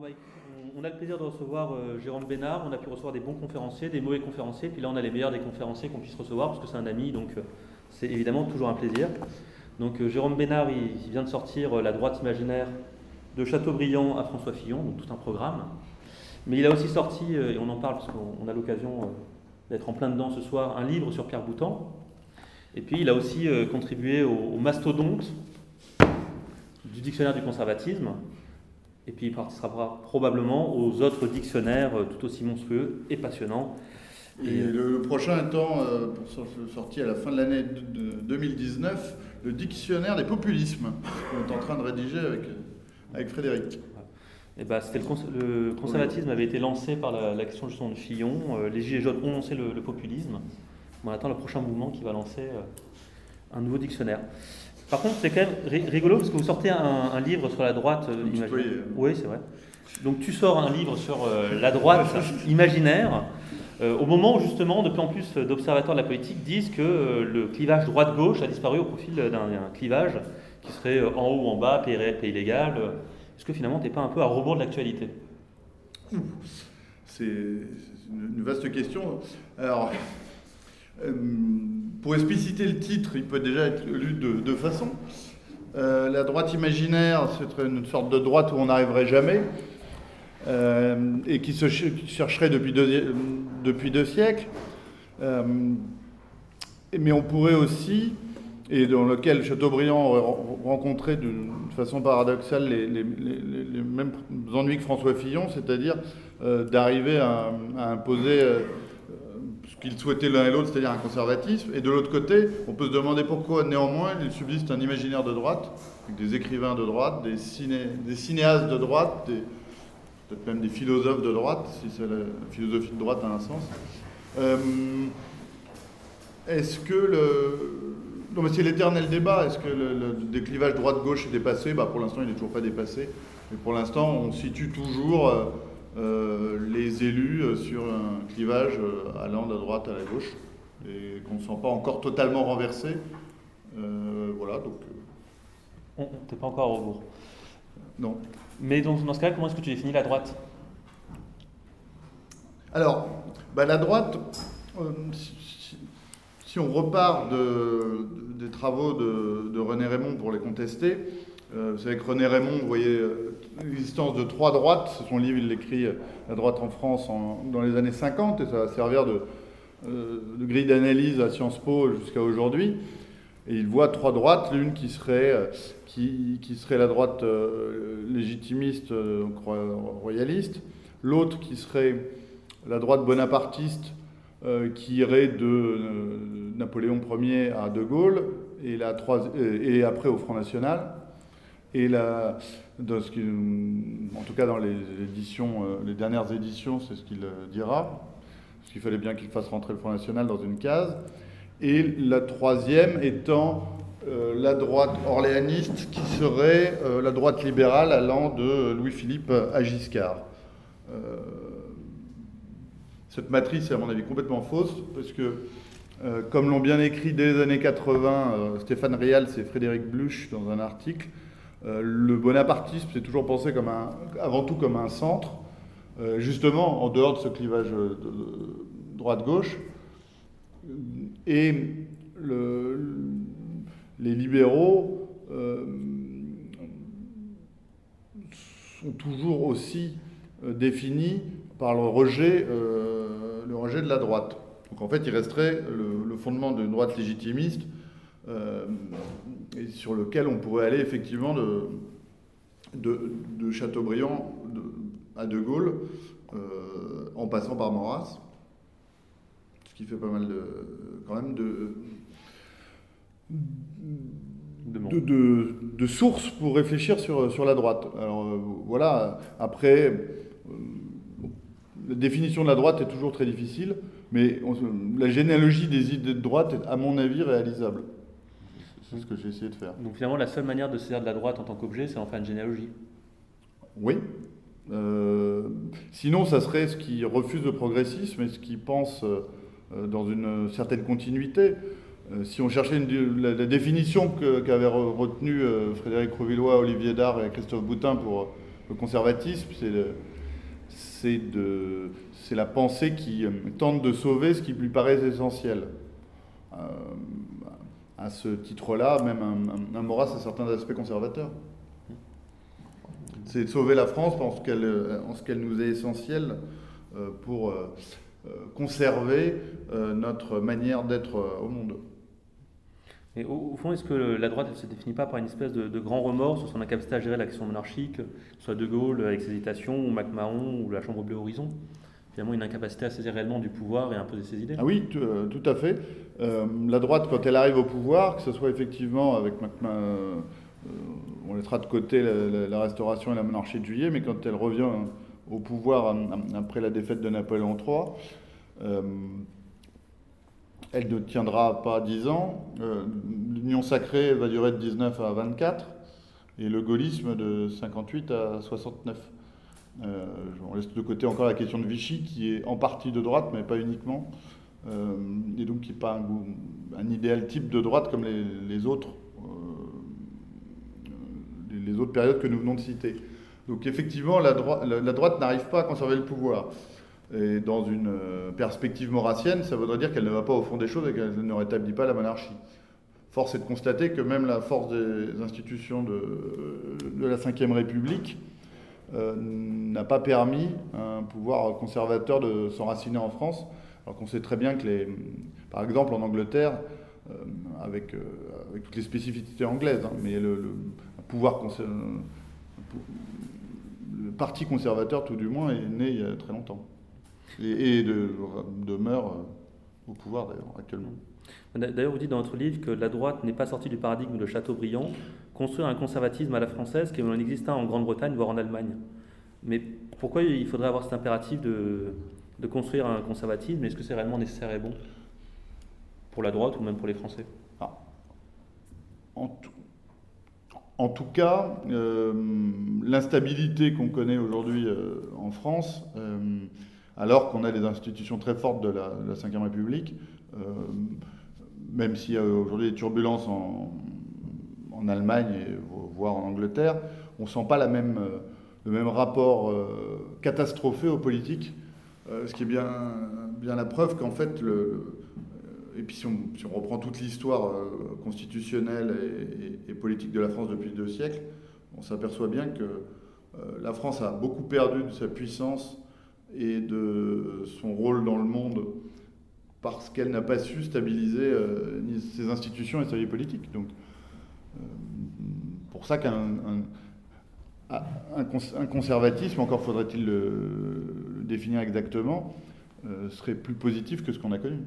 Bah, on, a le plaisir de recevoir euh, Jérôme Bénard. On a pu recevoir des bons conférenciers, des mauvais conférenciers. Puis là, on a les meilleurs des conférenciers qu'on puisse recevoir parce que c'est un ami. Donc, euh, c'est évidemment toujours un plaisir. Donc, euh, Jérôme Bénard, il, vient de sortir La droite imaginaire de Chateaubriand à François Fillon, donc tout un programme. Mais il a aussi sorti, et on en parle parce qu'on on a l'occasion d'être en plein dedans ce soir, un livre sur Pierre Boutan. Et puis, il a aussi contribué au, au mastodonte du dictionnaire du conservatisme. Et puis il participera probablement aux autres dictionnaires euh, tout aussi monstrueux et passionnants. Et le, le prochain étant, euh, pour sor- sorti à la fin de l'année de, de 2019, le dictionnaire des populismes, qu'on est en train de rédiger avec, euh, avec Frédéric. Et bah, c'était le, cons- le conservatisme avait été lancé par la, la question justement de Fillon. Euh, les Gilets jaunes ont lancé le, le populisme. On attend le prochain mouvement qui va lancer euh, un nouveau dictionnaire. Par contre, c'est quand même ri- rigolo parce que vous sortez un, un livre sur la droite euh, imaginaire. Oui, c'est vrai. Donc tu sors un livre sur euh, la droite imaginaire. euh, au moment où justement, de plus en plus d'observateurs de la politique disent que le clivage droite-gauche a disparu au profit d'un clivage qui serait en haut ou en bas, pays réel, pays illégal. Est-ce que finalement, tu n'es pas un peu à rebours de l'actualité? C'est une vaste question. Alors, pour expliciter le titre, il peut déjà être lu de deux façons. Euh, la droite imaginaire, c'est une sorte de droite où on n'arriverait jamais, euh, et qui se chercherait depuis deux, siècles. Euh, mais on pourrait aussi, et dans lequel Chateaubriand aurait ren- rencontré d'une façon paradoxale les, mêmes ennuis que François Fillon, c'est-à-dire euh, d'arriver à, imposer euh, qu'ils souhaitaient l'un et l'autre, c'est-à-dire un conservatisme. Et de l'autre côté, on peut se demander pourquoi néanmoins il subsiste un imaginaire de droite, avec des écrivains de droite, des, ciné- des cinéastes de droite, peut-être même des philosophes de droite, si la philosophie de droite a un sens. Euh, est-ce que le. Non, mais c'est l'éternel débat. Est-ce que le, déclivage droite-gauche est dépassé? Bah, Pour l'instant, il n'est toujours pas dépassé. Mais pour l'instant, on situe toujours euh, les élus euh, sur un clivage euh, allant de la droite à la gauche et qu'on ne sent pas encore totalement renversé. Euh, voilà, donc euh, On n'es pas encore à rebours. non. Mais dans, dans ce cas-là, comment est-ce que tu définis la droite? Alors, bah, la droite, euh, si, on repart de- de- des travaux de, de René Raymond pour les contester, euh, vous savez que René Raymond, vous voyez euh, l'existence de trois droites, son livre, il l'écrit euh, La droite en France dans les années 50, et ça va servir de, euh, grille d'analyse à Sciences Po jusqu'à aujourd'hui. Et il voit trois droites, l'une qui serait, euh, la droite euh, légitimiste, euh, donc ro- royaliste, l'autre qui serait la droite bonapartiste euh, qui irait de euh, Napoléon Ier à De Gaulle euh, et après au Front National. Et la, en tout cas dans les éditions, euh, les dernières éditions, c'est ce qu'il euh, dira. Parce qu'il fallait bien qu'il fasse rentrer le Front National dans une case. Et la troisième étant euh, la droite orléaniste, qui serait la droite libérale allant de Louis-Philippe à Giscard. Cette matrice est à mon avis complètement fausse, parce que, comme l'ont bien écrit dès les années 80 euh, Stéphane Rial et Frédéric Bluch dans un article, le bonapartisme c'est toujours pensé comme un, avant tout comme un centre, euh, justement en dehors de ce clivage euh, de- droite-gauche. Et le- les libéraux euh, sont toujours aussi euh, définis par le rejet, euh, le rejet de la droite. Donc en fait, il resterait le, fondement d'une droite légitimiste euh, et sur lequel on pourrait aller effectivement de, de, de Chateaubriand de- à De Gaulle, euh, en passant par Maurras, ce qui fait pas mal de, quand même de, De sources pour réfléchir sur, sur la droite. Alors euh, voilà, après, euh, la définition de la droite est toujours très difficile, mais on la généalogie des idées de droite est, à mon avis, réalisable. C'est ce que j'ai essayé de faire. Donc finalement, la seule manière de se servir de la droite en tant qu'objet, c'est d'en faire une généalogie. Oui. Euh, sinon, ça serait ce qui refuse le progressisme et ce qui pense euh, euh, dans une certaine continuité. Euh, si on cherchait une- la, la définition qu'avaient re- retenue Frédéric Rouvillois, Olivier Dard et Christophe Boutin pour Le conservatisme, c'est la pensée qui tente de sauver ce qui lui paraît essentiel. À ce titre-là, même un, un, a certains aspects conservateurs. C'est de sauver la France en ce qu'elle nous est essentiel pour conserver notre manière d'être au monde. Et au, fond, est-ce que la droite ne se définit pas par une espèce de, grand remords sur son incapacité à gérer l'action monarchique, soit De Gaulle avec ses hésitations, ou MacMahon, ou la Chambre bleue Horizon? Finalement, une incapacité à saisir réellement du pouvoir et à imposer ses idées Ah oui, tout, euh, à fait. Euh, la droite, quand elle arrive au pouvoir, que ce soit effectivement avec MacMahon, euh, on laissera de côté la, restauration et la monarchie de juillet, mais quand elle revient au pouvoir après la défaite de Napoléon III, elle ne tiendra pas 10 ans. L'union sacrée va durer de 19 à 24 et le gaullisme de 58 à 69. Euh, on laisse de côté encore la question de Vichy qui est en partie de droite mais pas uniquement euh, et donc qui n'est pas un, idéal type de droite comme les, autres les, autres périodes que nous venons de citer. Donc effectivement la droite n'arrive pas à conserver le pouvoir. Et dans une euh, perspective maurassienne, ça voudrait dire qu'elle ne va pas au fond des choses et qu'elle ne rétablit pas la monarchie. Force est de constater que même la force des institutions de, de la Ve République euh, n'a pas permis à un pouvoir conservateur de s'enraciner en France, alors qu'on sait très bien que, les, par exemple, en Angleterre, euh, avec, avec, toutes les spécificités anglaises, hein, mais le, pouvoir parti conservateur, tout du moins, est né il y a très longtemps. Et, de, demeure euh, au pouvoir d'ailleurs actuellement. D'ailleurs, vous dites dans votre livre que la droite n'est pas sortie du paradigme de Chateaubriand, construire un conservatisme à la française qui en existe en Grande-Bretagne, voire en Allemagne. Mais pourquoi il faudrait avoir cet impératif de, de construire un conservatisme? Est-ce que c'est réellement nécessaire et bon Pour la droite ou même pour les Français? Ah. en, tout, cas, euh, l'instabilité qu'on connaît aujourd'hui euh, en France alors qu'on a des institutions très fortes de la, Ve République, euh, même s'il y a aujourd'hui des turbulences en, Allemagne, et, voire en Angleterre, on ne sent pas euh, le même rapport euh, catastrophé aux politiques, ce qui est bien, la preuve qu'en fait, et puis si on, reprend toute l'histoire constitutionnelle et, politique de la France depuis deux siècles, on s'aperçoit bien que la France a beaucoup perdu de sa puissance et de son rôle dans le monde parce qu'elle n'a pas su stabiliser euh, ses institutions et sa vie politique. Euh, pour ça qu'un un, conservatisme, encore faudrait-il le, définir exactement, euh, serait plus positif que ce qu'on a connu.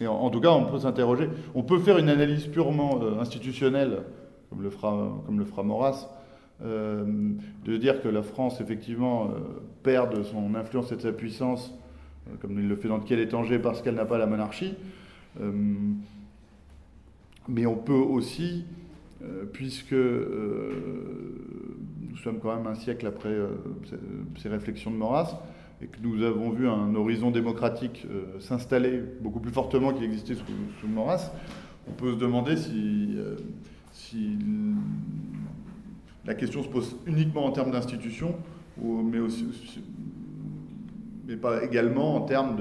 Et en, tout cas, on peut s'interroger. On peut faire une analyse purement institutionnelle, comme le fera, comme le fera Maurras, euh, de dire que la France, effectivement, euh, perd de son influence et de sa puissance, euh, comme il le fait dans le quai d'étanger, parce qu'elle n'a pas la monarchie. Mais on peut aussi, puisque nous sommes quand même un siècle après ces réflexions de Maurras, et que nous avons vu un horizon démocratique s'installer beaucoup plus fortement qu'il existait sous, sous, Maurras, on peut se demander si, la question se pose uniquement en termes d'institutions, mais, pas également en termes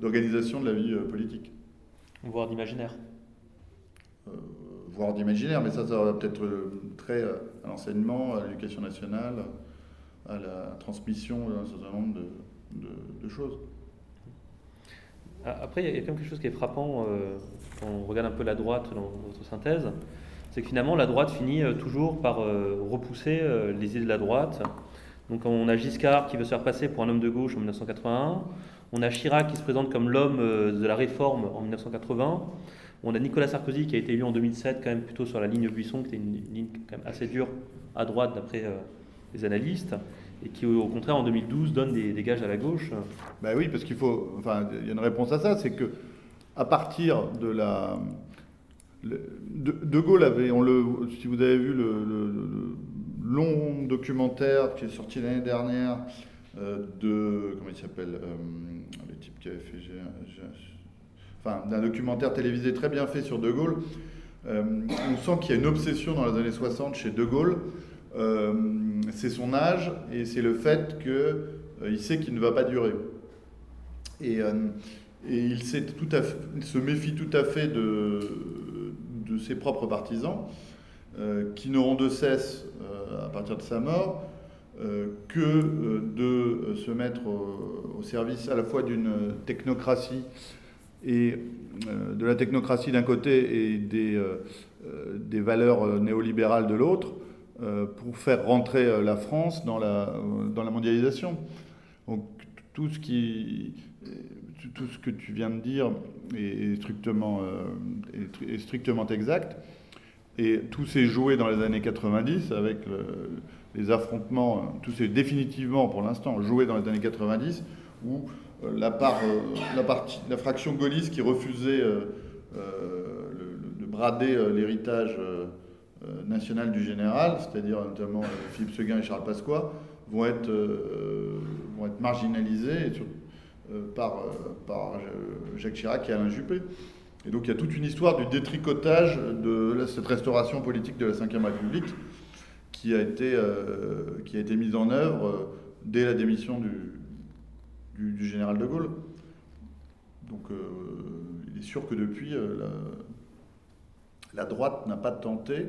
d'organisation de, la vie euh, politique. Voire d'imaginaire. Euh, voire d'imaginaire, mais ça, ça va peut-être euh, très à l'enseignement, à l'éducation nationale, à la transmission d'un certain nombre de, choses. Après, il y a quand même quelque chose qui est frappant quand on regarde un peu la droite dans votre synthèse c'est que finalement la droite finit euh, toujours par euh, repousser euh, les idées de la droite. Donc on a Giscard qui veut se faire passer pour un homme de gauche en 1981, on a Chirac qui se présente comme l'homme de la réforme en 1980, on a Nicolas Sarkozy qui a été élu en 2007 quand même plutôt sur la ligne Buisson, qui était une ligne quand même assez dure à droite d'après les analystes, et qui au contraire en 2012 donne des, des gages à la gauche. Ben oui, parce qu'il faut, enfin, il y a une réponse à ça, c'est que à partir de la de, Gaulle avait, on le, si vous avez vu le, long documentaire qui est sorti l'année dernière euh, de, comment il s'appelle, euh, le type qui avait fait, d'un documentaire télévisé très bien fait sur De Gaulle, euh, on sent qu'il y a une obsession dans les années 60 chez De Gaulle c'est son âge et c'est le fait qu'il sait qu'il ne va pas durer. Et, il, se méfie tout à fait de, ses propres partisans, qui n'auront de cesse, à partir de sa mort, euh, que euh, de se mettre au, service à la fois d'une technocratie et euh, de la technocratie d'un côté et des, des valeurs néolibérales de l'autre pour faire rentrer la France dans la, dans la mondialisation. Donc tout ce, qui, tout ce que tu viens de dire est, strictement, exact. Et tout s'est joué dans les années 90 avec les affrontements, euh, tout s'est définitivement pour l'instant joué dans les années 90, où euh, la, part, euh, la, fraction gaulliste qui refusait de brader l'héritage national du général, c'est-à-dire notamment Philippe Seguin et Charles Pasqua, vont être, vont être marginalisés par, Jacques Chirac et Alain Juppé. Et donc il y a toute une histoire du détricotage de cette restauration politique de la Ve République qui a été, euh, qui a été mise en œuvre euh, dès la démission du, du, général de Gaulle. Donc euh, il est sûr que depuis, la, la, droite n'a pas tenté,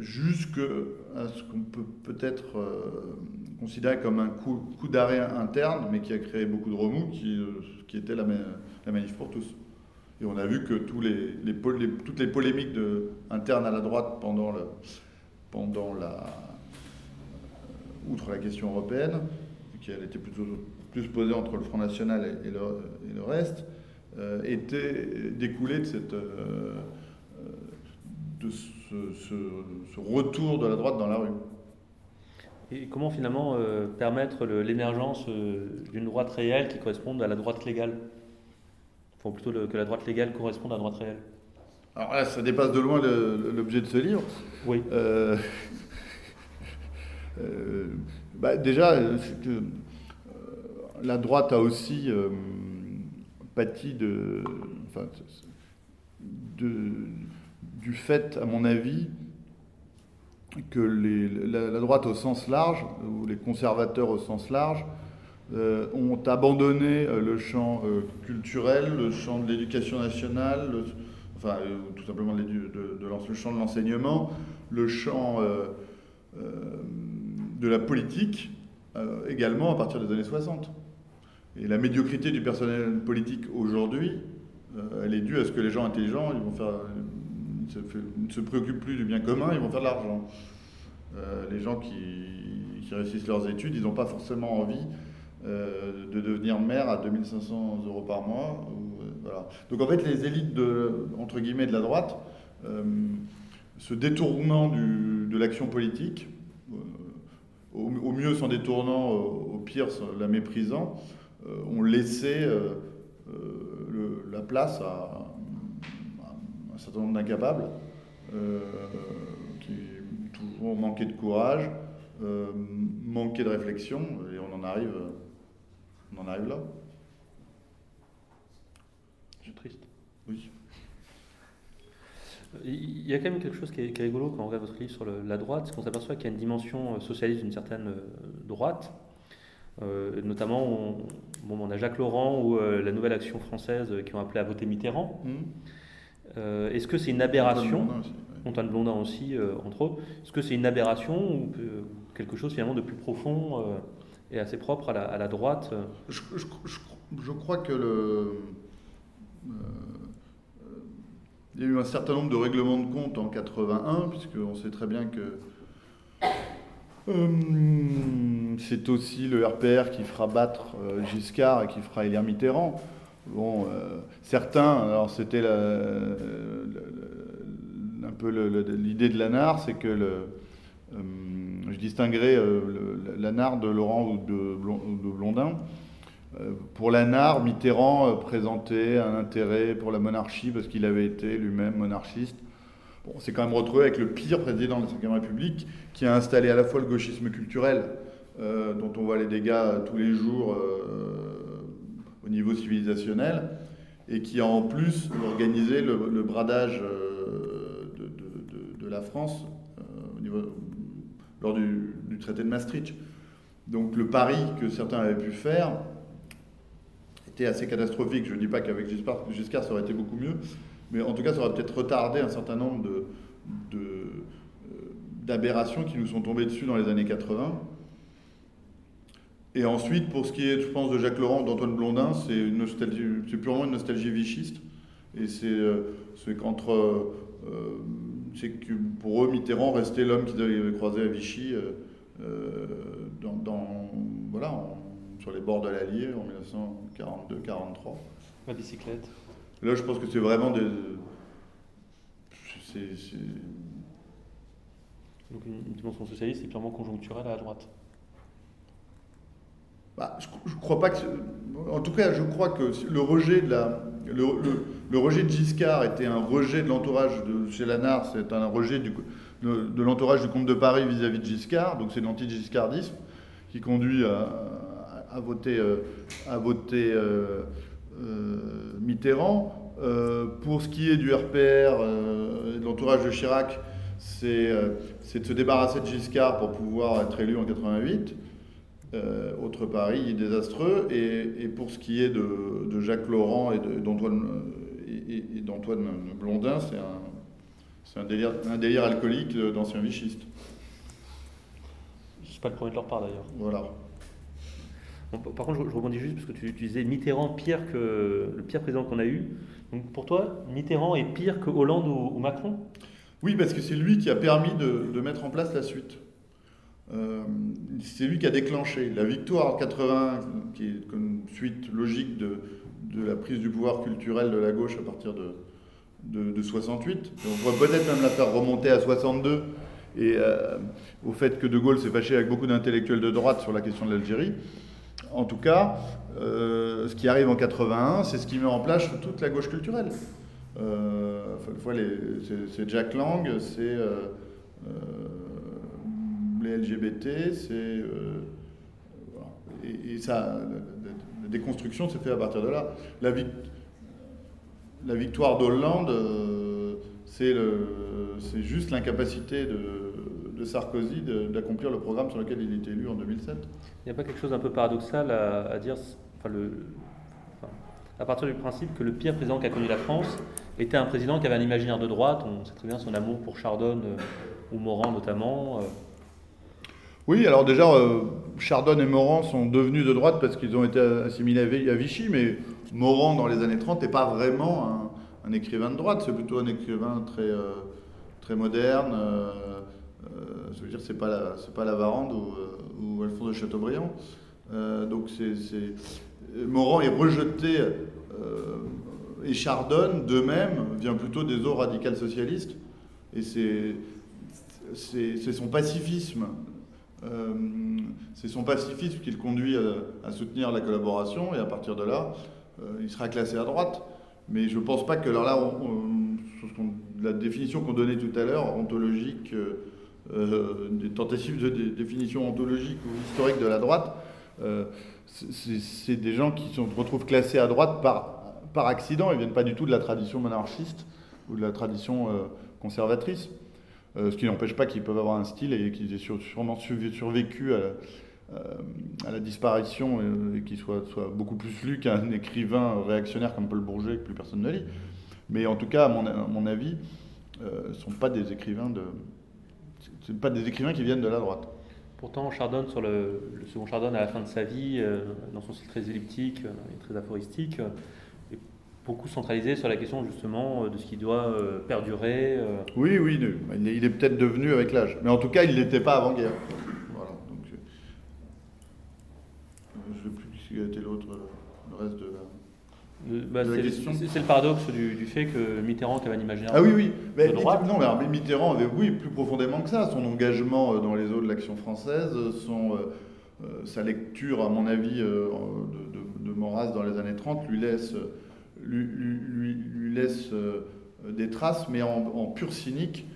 jusqu'à ce qu'on peut peut-être considérer comme un coup, d'arrêt interne, mais qui a créé beaucoup de remous, qui, était la, manif pour tous. Et on a vu que toutes les polémiques internes à la droite pendant, euh, outre la question européenne, qui était plutôt plus posée entre le Front National et, le, et le, reste, euh, étaient découlées de, cette, euh, de ce, ce, retour de la droite dans la rue. Et comment finalement permettre l'émergence d'une droite réelle qui corresponde à la droite légale? Faut plutôt que la droite légale corresponde à la droite réelle. Alors là, ça dépasse de loin l'objet de ce livre. Oui. Euh, euh, bah, déjà, euh, la droite a aussi pâti de, enfin, de, du fait, à mon avis, que la, droite au sens large, ou les conservateurs au sens large, euh, ont abandonné euh, le champ euh, culturel, le champ de l'éducation nationale, enfin tout simplement de, le champ de l'enseignement, le champ de la politique, également à partir des années 60. Et la médiocrité du personnel politique aujourd'hui, elle est due à ce que les gens intelligents, ils vont faire, ne se, préoccupent plus du bien commun, ils vont faire de l'argent. les gens qui, qui, réussissent leurs études, ils n'ont pas forcément envie euh, de devenir maire à 2500 euros par mois. Euh, voilà. Donc en fait, les élites de, entre guillemets, de la droite, euh, se détournant du, de l'action politique, au, mieux s'en détournant, au, pire la méprisant, ont laissé la place à, un certain nombre d'incapables qui toujours manquaient de courage, manquaient de réflexion, et on en arrive on en arrive là. C'est triste. Il y a quand même quelque chose qui est, rigolo quand on regarde votre livre sur la droite, c'est qu'on s'aperçoit qu'il y a une dimension euh, socialiste d'une certaine euh, droite. Euh, notamment, on, bon, on a Jacques Laurent ou la Nouvelle Action française qui ont appelé à voter Mitterrand. Mmh. Est-ce que c'est une aberration Antoine Blondin aussi, entre autres. Est-ce que c'est une aberration ou quelque chose finalement de plus profond et assez propre à la, droite. Je, je, crois que le, euh, il y a eu un certain nombre de règlements de compte en 81, puisqu'on sait très bien que euh, c'est aussi le RPR qui fera battre euh, Giscard et qui fera élire Mitterrand. Bon, certains, alors c'était un peu l'idée de Lanard, c'est que je distinguerai euh, Lanard de Laurent ou de, Blondin. Euh, pour Lanard, Mitterrand euh, présentait un intérêt pour la monarchie parce qu'il avait été lui-même monarchiste. Bon, c'est quand même retrouvé avec le pire président de la Ve République qui a installé à la fois le gauchisme culturel, dont on voit les dégâts tous les jours au niveau civilisationnel, et qui a en plus organisé le, bradage de, la France lors du, traité de Maastricht. Donc le pari que certains avaient pu faire assez catastrophique. Je ne dis pas qu'avec Giscard, ça aurait été beaucoup mieux, mais en tout cas, ça aurait peut-être retardé un certain nombre de, euh, d'aberrations qui nous sont tombées dessus dans les années 80. Et ensuite, pour ce qui est, je pense, de Jacques Laurent, d'Antoine Blondin, c'est, c'est purement une nostalgie vichiste. Et c'est, euh, qu'entre. Euh, c'est que pour eux, Mitterrand restait l'homme qu'ils avaient croisé à Vichy dans, voilà, sur les bords de l'Allier en 1942-43. La bicyclette. Là, je pense que c'est vraiment des. Donc une dimension socialiste est purement conjoncturelle à la droite. Bah, je, ne crois pas que. En tout cas, je crois que le rejet de la, le, rejet de Giscard était un rejet de l'entourage de chez Lanard, c'est un rejet du, de, l'entourage du comte de Paris vis-à-vis de Giscard, donc c'est l'anti-giscardisme qui conduit à, voter, à voter euh, euh, euh, Mitterrand. pour ce qui est du RPR et de l'entourage de Chirac, c'est de se débarrasser de Giscard pour pouvoir être élu en 88. Euh, autre pari désastreux. Et, pour ce qui est de, Jacques Laurent et d'Antoine et, d'Antoine Blondin, c'est un, un, délire, un délire alcoolique d'anciens vichistes. C'est pas le premier de leur part d'ailleurs. Voilà. Par contre, je, rebondis juste parce que tu, disais Mitterrand pire que le pire président qu'on a eu. Donc pour toi, Mitterrand est pire que Hollande ou, Macron? Oui, parce que c'est lui qui a permis de, mettre en place la suite. Euh, c'est lui qui a déclenché. La victoire en 80, qui est une suite logique de, la prise du pouvoir culturel de la gauche à partir de, de, 68. on pourrait peut-être même la faire remonter à 62 et euh, au fait que De Gaulle s'est fâché avec beaucoup d'intellectuels de droite sur la question de l'Algérie. En tout cas, euh, ce qui arrive en 81, c'est ce qui met en place toute la gauche culturelle. c'est Jack Lang, c'est les LGBT, c'est. Euh, et, la, déconstruction s'est faite à partir de là. La, la victoire d'Hollande, euh, c'est juste l'incapacité de, de, Sarkozy d'accomplir le programme sur lequel il était élu en 2007. Il n'y a pas quelque chose un peu paradoxal à, dire, enfin, le, à partir du principe que le pire président qu'a connu la France était un président qui avait un imaginaire de droite, on sait très bien son amour pour Chardonne euh, ou Morand notamment. Oui, alors déjà, euh, Chardon et Morand sont devenus de droite parce qu'ils ont été assimilés à Vichy, mais Morand, dans les années 30, n'est pas vraiment un, écrivain de droite, c'est plutôt un écrivain très, euh, très moderne. Euh, je veux dire, c'est pas la, c'est pas la Varande ou, Alphonse de Chateaubriand. donc c'est, Morand est rejeté et Chardon, de même, vient plutôt des eaux radicales socialistes. Et c'est, son pacifisme euh, c'est son pacifisme qui le conduit à, soutenir la collaboration et à partir de là, euh, il sera classé à droite. Mais je ne pense pas que alors là, la définition qu'on donnait tout à l'heure, ontologique, euh, des tentatives de définition ontologique ou historique de la droite, c'est des gens qui se retrouvent classés à droite par, par accident. Ils ne viennent pas du tout de la tradition monarchiste ou de la tradition conservatrice. Euh, ce qui n'empêche pas qu'ils peuvent avoir un style et qu'ils aient sûrement survécu à, la disparition euh, et, qu'ils soient, beaucoup plus lus qu'un écrivain réactionnaire comme Paul Bourget que plus personne ne lit. Mais en tout cas, à mon, avis, euh, ce ne sont pas des écrivains de, pas des écrivains qui viennent de la droite. Pourtant, Chardon, sur le, second Chardon, à la fin de sa vie, dans son style très elliptique et très aphoristique, beaucoup centralisé sur la question justement euh, de ce qui doit euh, perdurer. Euh. Oui, oui, il est, peut-être devenu avec l'âge. Mais en tout cas, il n'était pas avant-guerre. Voilà, donc, je ne sais plus qui était l'autre, le reste de la, bah. C'est le paradoxe du, fait que Mitterrand avait un imaginaire ah, oui, oui. Mais, droite. Non, mais Mitterrand avait, oui, plus profondément que ça. Son engagement dans les eaux de l'action française, son, sa lecture, à mon avis, de, de, de Maurras dans les années 30 lui laisse lui, laisse euh, des traces, mais en, pur cynique.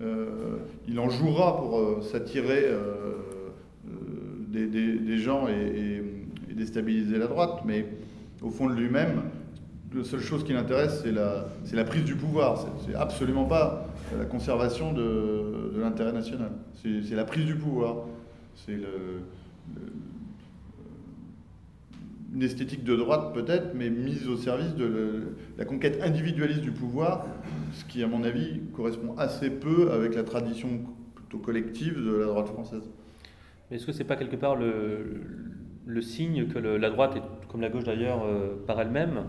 Euh, il en jouera pour euh, s'attirer des, gens et, déstabiliser la droite, mais au fond de lui-même, la seule chose qui l'intéresse, c'est la, prise du pouvoir. C'est absolument pas la conservation de, l'intérêt national. C'est la prise du pouvoir. C'est une esthétique de droite peut-être, mais mise au service de la conquête individualiste du pouvoir, ce qui, à mon avis, correspond assez peu avec la tradition plutôt collective de la droite française. Est-ce que c'est pas quelque part le, signe que la droite, et comme la gauche d'ailleurs, euh, par elle-même,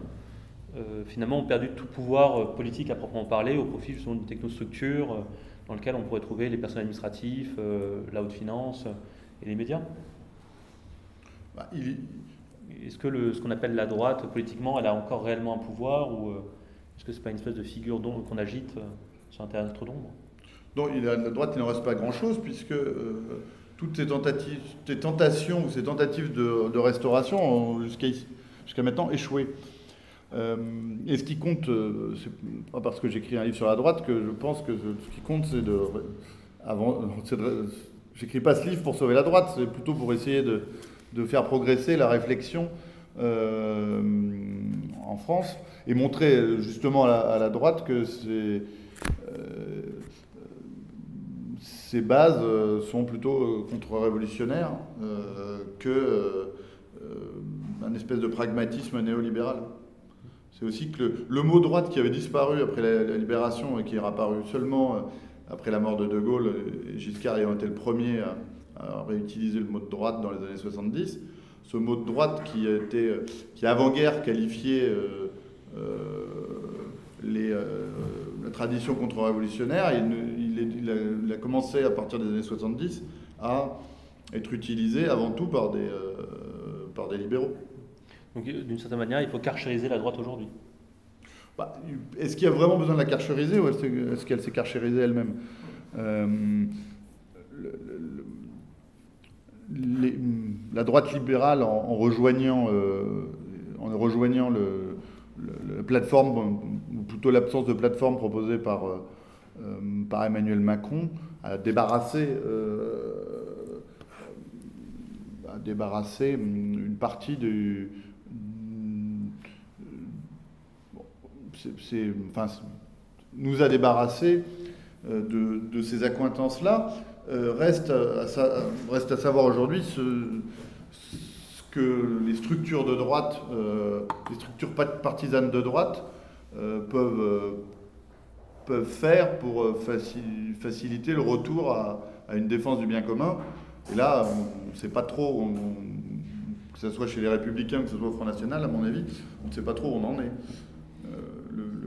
euh, finalement ont perdu tout pouvoir euh, politique à proprement parler au profit justement d'une technostructure dans laquelle on pourrait trouver les personnes administratifs, la haute finance et les médias. Bah, Est-ce que le, ce qu'on appelle la droite politiquement, elle a encore réellement un pouvoir ou est-ce que c'est pas une espèce de figure qu'on agite sur un terrain d'ombre? Non, il a, la droite, il n'en reste pas grand-chose puisque toutes ces tentatives, ces tentations ou ces tentatives de, restauration ont jusqu'à maintenant échoué. Euh, et ce qui compte, euh, c'est pas parce que j'écris un livre sur la droite que je pense que ce qui compte, c'est de. J'écris pas ce livre pour sauver la droite, c'est plutôt pour essayer de, faire progresser la réflexion euh, en France et montrer justement à la droite que c'est ces bases euh, sont plutôt euh, contre-révolutionnaires euh, que un espèce de pragmatisme néolibéral. C'est aussi que le, mot droite qui avait disparu après la, libération et qui est apparu seulement après la mort de De Gaulle, Giscard ayant été le premier à, réutiliser le mot de droite dans les années 70, ce mot de droite qui qui avant-guerre qualifié les, la tradition contre-révolutionnaire, il, il, a, commencé à partir des années 70 à être utilisé avant tout par des, euh, par des libéraux. Donc d'une certaine manière, il faut carchériser la droite aujourd'hui. Bah, est-ce qu'il y a vraiment besoin de la carchériser ou est-ce qu'elle s'est carchérisée elle-même? Euh, La droite libérale, en, rejoignant, euh, en rejoignant le, la plateforme, plutôt l'absence de plateforme proposée par euh, par Emmanuel Macron à débarrasser, euh, débarrasser une partie du. c'est, enfin, nous a débarrassé euh, de, ces accointances-là. reste, à, reste à savoir aujourd'hui ce, que les structures de droite, les structures partisanes de droite peuvent, peuvent faire pour euh, faciliter le retour à, une défense du bien commun. Et là, on ne sait pas trop, que ce soit chez les Républicains, que ce soit au Front National, à mon avis, on ne sait pas trop où on en est. Euh,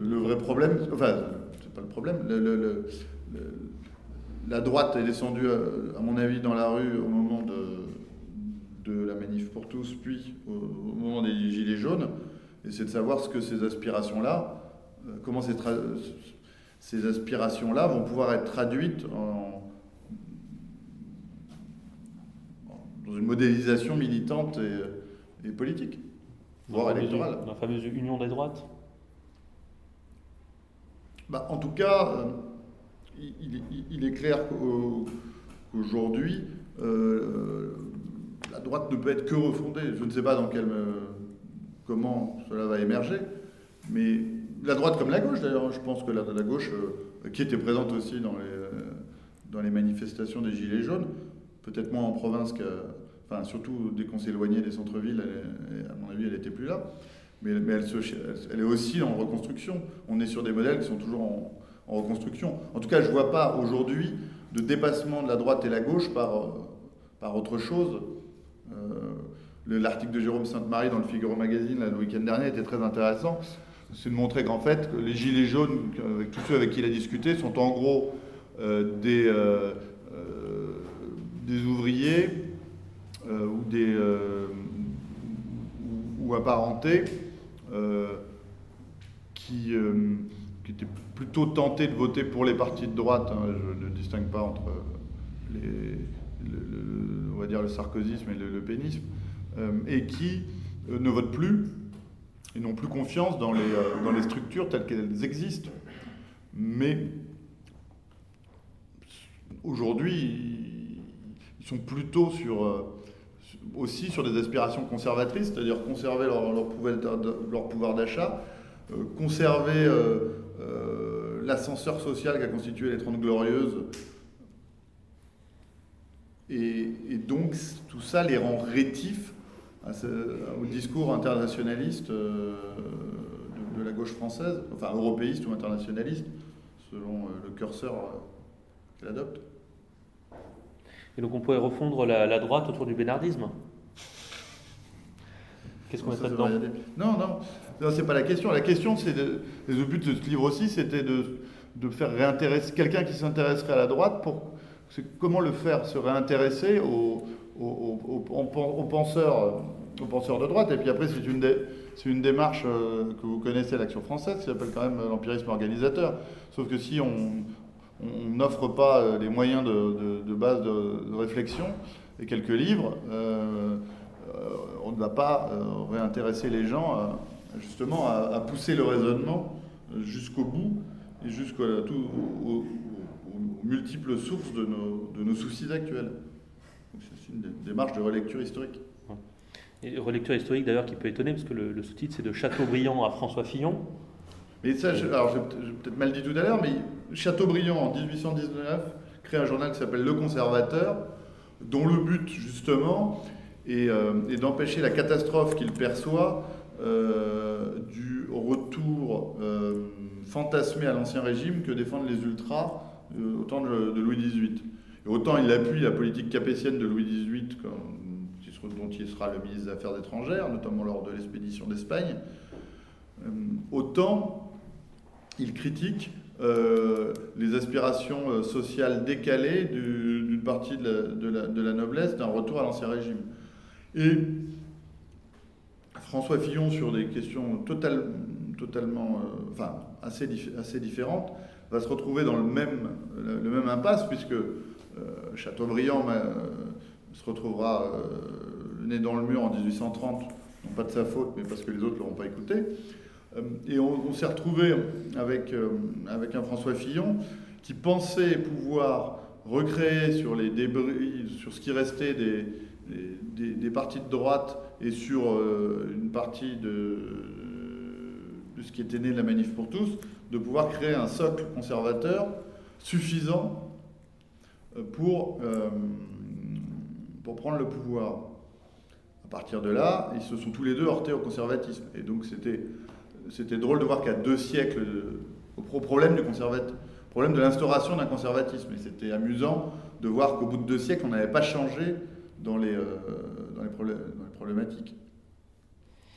le, vrai problème, enfin, c'est pas le problème, la droite est descendue, euh, à mon avis, dans la rue au moment de, de la manif pour tous, puis au, moment des Gilets jaunes, et c'est de savoir ce que ces aspirations-là, comment c'est ces aspirations-là vont pouvoir être traduites en, dans une modélisation militante et, politique, voire électorale. la fameuse union des droites? Bah, En tout cas, euh, il, est clair qu'aujourd'hui, euh, la droite ne peut être que refondée. Je ne sais pas dans quel, euh, comment cela va émerger, mais la droite comme la gauche d'ailleurs, je pense que la, gauche, euh, qui était présente aussi dans les, euh, dans les manifestations des Gilets jaunes, peut-être moins en province, que, surtout dès qu'on éloigné des centres-villes, à mon avis elle n'était plus là, mais, elle, est aussi en reconstruction. On est sur des modèles qui sont toujours en, reconstruction. En tout cas, je ne vois pas aujourd'hui de dépassement de la droite et la gauche par, euh, par autre chose. L'article de Jérôme Sainte-Marie dans le Figaro Magazine le week-end dernier était très intéressant c'est de montrer qu'en fait, les gilets jaunes, avec tous ceux avec qui il a discuté, sont en gros euh, des, euh, euh, des ouvriers ou des ou, apparentés qui, étaient plutôt tentés de voter pour les partis de droite. Hein, je ne distingue pas entre les, le, on va dire le sarkozysme et le, le pénisme, et qui ne votent plus ils n'ont plus confiance dans les, euh, dans les structures telles qu'elles existent. Mais aujourd'hui, ils sont plutôt sur, euh, aussi sur des aspirations conservatrices, c'est-à-dire conserver leur, pouvoir d'achat, conserver l'ascenseur social qui a constitué les Trente Glorieuses. Et, donc tout ça les rend rétifs au discours internationaliste de, la gauche française, enfin européiste ou internationaliste, selon le curseur qu'elle adopte. Et donc on pourrait refondre la, droite autour du bénardisme Qu'est-ce qu'on mettrait dedans Non, non, non c'est pas la question. La question, c'est le but de ce livre aussi, c'était de, de, faire réintéresser quelqu'un qui s'intéresserait à la droite pour comment le faire se réintéresser aux, aux, penseurs, penseurs de droite. Et puis après, c'est une, c'est une démarche euh, que vous connaissez, l'Action française, qui s'appelle quand même l'empirisme organisateur. Sauf que si on, n'offre pas euh, les moyens de, base de, réflexion et quelques livres, euh, euh, on ne va pas réintéresser les gens justement à, pousser le raisonnement jusqu'au bout et jusqu'aux aux, multiples sources de nos, soucis actuels. C'est une démarche de relecture historique. Et relecture historique d'ailleurs qui peut étonner, parce que le, sous-titre c'est de Chateaubriand à François Fillon. Mais ça, alors j'ai peut-être mal dit tout à l'heure, mais Chateaubriand, en 1819, crée un journal qui s'appelle Le Conservateur, dont le but, justement, est, euh, d'empêcher la catastrophe qu'il perçoit euh, du retour euh, fantasmé à l'Ancien Régime que défendent les ultras au temps de, Louis XVIII. Et autant il appuie la politique capétienne de Louis XVIII, dont il sera le ministre des Affaires étrangères, notamment lors de l'expédition d'Espagne, autant il critique euh, les aspirations euh, sociales décalées d'une partie de la, noblesse d'un retour à l'ancien régime. Et François Fillon, sur des questions totalement, euh, enfin, assez, assez différentes, va se retrouver dans le même, le même impasse, puisque Chateaubriand se retrouvera né dans le mur en 1830, non pas de sa faute, mais parce que les autres ne l'auront pas écouté. Euh, et on, s'est retrouvé avec, euh, avec un François Fillon qui pensait pouvoir recréer sur les débris, sur ce qui restait des, des, partis de droite et sur euh, une partie de, ce qui était né de la manif pour tous, de pouvoir créer un socle conservateur suffisant pour, pour prendre le pouvoir. À partir de là, ils se sont tous les deux heurtés au conservatisme. Et donc c'était drôle de voir qu'à deux siècles, au problème du conservatisme, problème de l'instauration d'un conservatisme, et c'était amusant de voir qu'au bout de deux siècles, on n'avait pas changé dans les, euh, dans, les problématiques.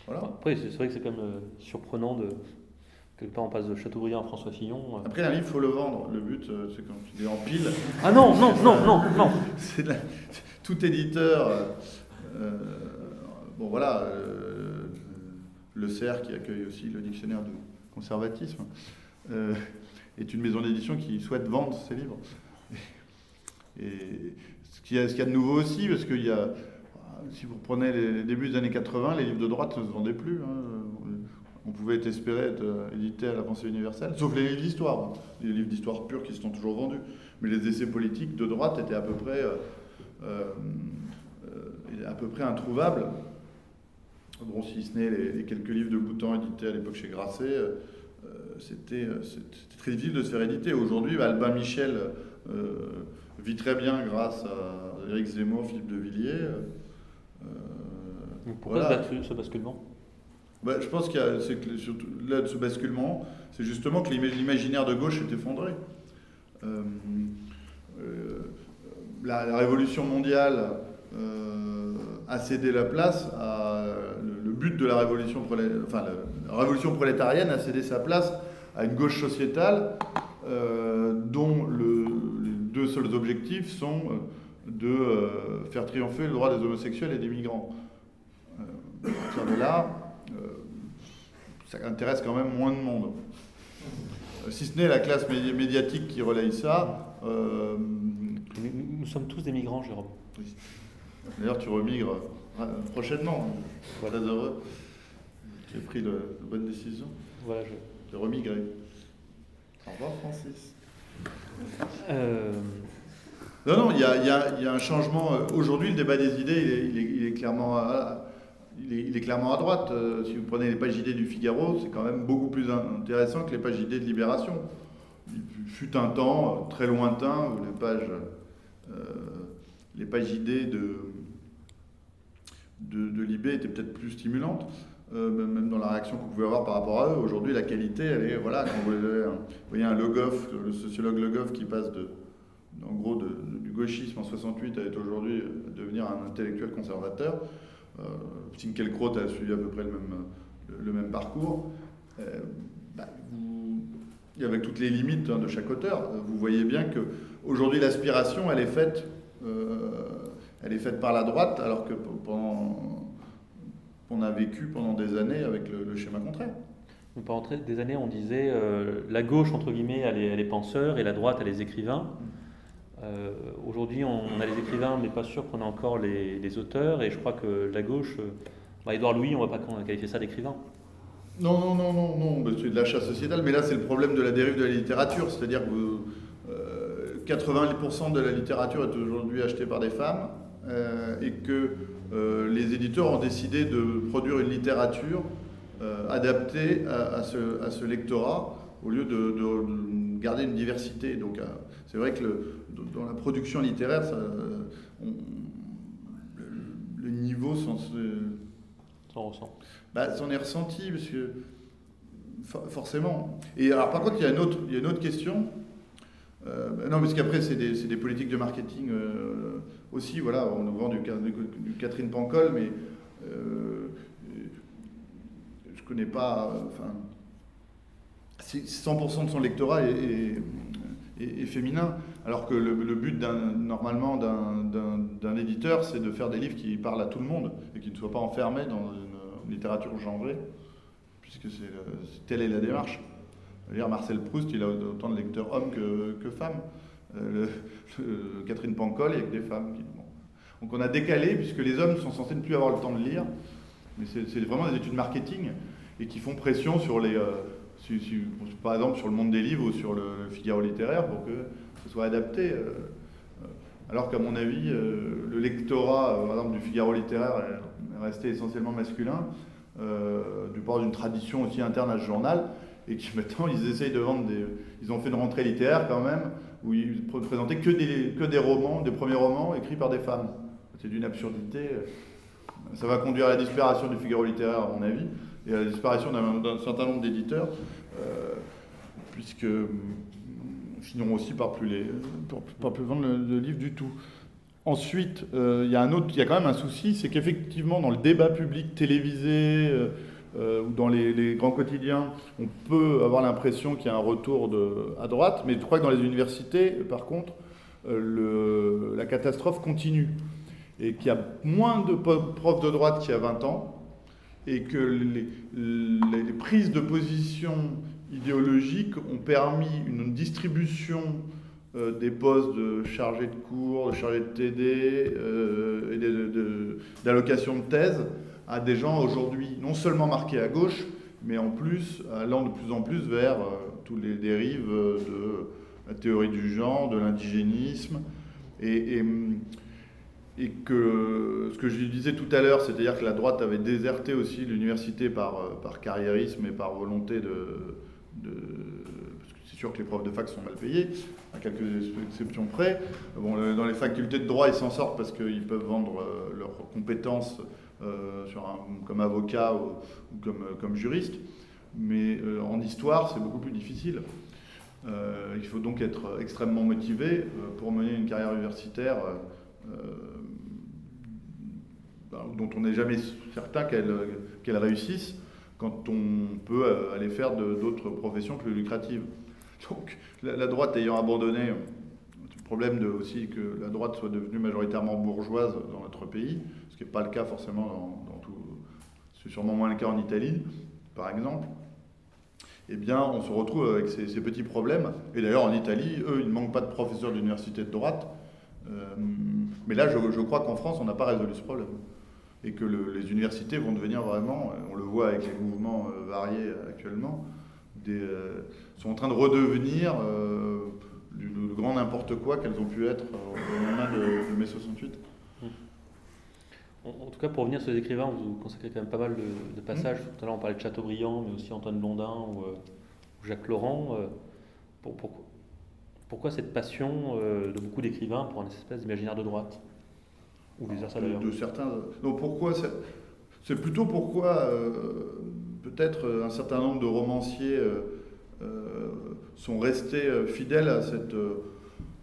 Voilà. Après, c'est vrai que c'est quand même euh, surprenant de quelque part on passe de Chateaubriand à François Fillon. Euh. Après, un livre, il faut le vendre. Le but, c'est quand il est en pile. Ah non, non, non, non, non. c'est tout éditeur. Bon, voilà le CERF, qui accueille aussi le dictionnaire du conservatisme, euh, est une maison d'édition qui souhaite vendre ses livres. Et ce qu'il y, a de nouveau aussi, parce qu'il y a, si vous prenez les débuts des années 80, les livres de droite ne se vendaient plus. Hein. On pouvait espérer être édité à la pensée universelle, sauf les livres d'histoire, les livres d'histoire purs qui se sont toujours vendus. Mais les essais politiques de droite étaient à peu près, euh, euh, à peu près introuvables. Bon, si ce n'est les, quelques livres de Boutan édités à l'époque chez Grasset, euh, euh, c'était très difficile de se faire éditer. Aujourd'hui, Albin Michel euh, vit très bien grâce à Éric Zemmour, Philippe de Villiers. pourquoi ce basculement? Bah, Je pense qu'il y a surtout, là, ce basculement, c'est justement que l'imaginaire de gauche s'est effondré. la, la, révolution mondiale a cédé la place à le, but de la révolution, enfin, la, révolution prolétarienne a cédé sa place à une gauche sociétale euh, dont le, les deux seuls objectifs sont euh, de euh, faire triompher le droit des homosexuels et des migrants. à partir de là, ça intéresse quand même moins de monde. Si ce n'est la classe médiatique qui relaye ça. Nous, sommes tous des migrants, Jérôme. D'ailleurs, tu remigres ah, prochainement. Voilà. Très heureux. Tu as pris la bonne décision. Voilà, je... De remigrer. Au revoir, Francis. Euh, non, non, il y a, y a, un changement. Euh, aujourd'hui, le débat des idées, il est, clairement il est, clairement à droite. Euh, si vous prenez les pages idées du Figaro, c'est quand même beaucoup plus intéressant que les pages idées de Libération. Il fut un temps très lointain où les pages, les pages idées de, de, Libé étaient peut-être plus stimulantes. Euh, même dans la réaction qu'on pouvait avoir par rapport à eux. Aujourd'hui, la qualité, elle est, voilà, quand vous voyez un, Logoff, le sociologue Logoff qui passe de, en gros, du gauchisme en 68 à être aujourd'hui euh, devenir un intellectuel conservateur. Euh, Finkielkraut a suivi à peu près le même, le, même parcours. Euh, bah, avec toutes les limites hein, de chaque auteur, vous voyez bien que aujourd'hui l'aspiration, elle est faite, elle est faite par la droite, alors que pendant qu'on a vécu pendant des années avec le, schéma contraire. Pendant des années, on disait euh, la gauche, entre guillemets, elle est, elle penseurs et la droite, elle est les écrivains. Euh, aujourd'hui, on, a les écrivains, mais pas sûr qu'on a encore les, auteurs. Et je crois que la gauche, euh, bah, Édouard Louis, on ne va pas qualifier ça d'écrivain. Non, non, non, non, non, c'est de l'achat sociétal. Mais là, c'est le problème de la dérive de la littérature. C'est-à-dire que 80% de la littérature est aujourd'hui achetée par des femmes et que euh, les éditeurs ont décidé de produire une littérature euh, adaptée à, ce, lectorat au lieu de, garder une diversité. Donc euh, c'est vrai que dans la production littéraire, le, niveau s'en ressent. Bah, s'en est ressenti, parce que forcément. Et alors par contre, il y a une autre, il y a une autre question. Non, parce qu'après, c'est des, des, politiques de marketing aussi, voilà, on nous vend du, Catherine Pancol, mais euh, je ne connais pas. Enfin, 100% de son lectorat est, féminin, alors que le, but normalement d'un éditeur, c'est de faire des livres qui parlent à tout le monde et qui ne soient pas enfermés dans une littérature genrée, puisque telle est la démarche. Dire Marcel Proust, il a autant de lecteurs hommes que, que femmes. Euh, Catherine Pancol avec des femmes. Donc on a décalé, puisque les hommes sont censés ne plus avoir le temps de lire, mais c'est vraiment des études marketing, et qui font pression sur les... Euh, par exemple sur le monde des livres ou sur le, Figaro littéraire pour que ce soit adapté. Euh, alors qu'à mon avis, le lectorat, par exemple, du Figaro littéraire est resté essentiellement masculin, du part d'une tradition aussi interne à ce journal, et qui maintenant ils essayent de vendre des. Ils ont fait une rentrée littéraire quand même, où ils présentaient que des, que des romans, des premiers romans écrits par des femmes. C'est d'une absurdité. Ça va conduire à la disparition du Figaro littéraire, à mon avis, et à la disparition d'un certain nombre d'éditeurs, euh, puisque finiront aussi par plus, les, par, plus vendre le, livre du tout. Ensuite, euh, il y a y a quand même un souci, c'est qu'effectivement dans le débat public télévisé, euh, ou dans les, grands quotidiens, on peut avoir l'impression qu'il y a un retour de, à droite, mais je crois que dans les universités, par contre, euh, la catastrophe continue. Et qu'il y a moins de profs de droite qu'il y a 20 ans, et que les, prises de position idéologiques ont permis une distribution euh, des postes de chargé de cours, de chargé de TD euh, et d'allocation de, de, thèse à des gens aujourd'hui non seulement marqués à gauche, mais en plus allant de plus en plus vers euh, tous les dérives de la théorie du genre, de l'indigénisme, et, et, que ce que je disais tout à l'heure, c'est-à-dire que la droite avait déserté aussi l'université par, euh, par carriérisme et par volonté de, de c'est sûr que les profs de fac sont mal payés, à quelques exceptions près. Bon, dans les facultés de droit, ils s'en sortent parce qu'ils peuvent vendre euh, leurs compétences euh, comme avocat ou, comme, comme, juriste. Mais euh, en histoire, c'est beaucoup plus difficile. Euh, il faut donc être extrêmement motivé pour mener une carrière universitaire dont on n'est jamais certain qu'elle réussisse quand on peut aller faire d'autres professions plus lucratives. Donc la, droite ayant abandonné, le problème aussi que la droite soit devenue majoritairement bourgeoise dans notre pays, ce qui n'est pas le cas forcément dans, tout. C'est sûrement moins le cas en Italie, par exemple. Eh bien, on se retrouve avec ces, petits problèmes. Et d'ailleurs, en Italie, eux, ils ne manquent pas de professeurs d'université de droite. Euh, mais là, je, crois qu'en France, on n'a pas résolu ce problème. Et que les universités vont devenir vraiment, on le voit avec les mouvements euh, variés actuellement, euh, sont en train de redevenir le, grand n'importe quoi qu'elles ont pu être au moment de mai 68. En, tout cas, pour revenir sur les écrivains, vous consacrez quand même pas mal de, passages. Mmh. Tout à l'heure, on parlait de Chateaubriand, mais aussi Antoine Blondin ou, Jacques Laurent. Pour, pourquoi cette passion de beaucoup d'écrivains pour un espèce d'imaginaire de droite? Ou vice-versa d'ailleurs de, certains. Donc pourquoi C'est plutôt pourquoi peut-être un certain nombre de romanciers euh, sont restés euh, fidèles à cette, euh,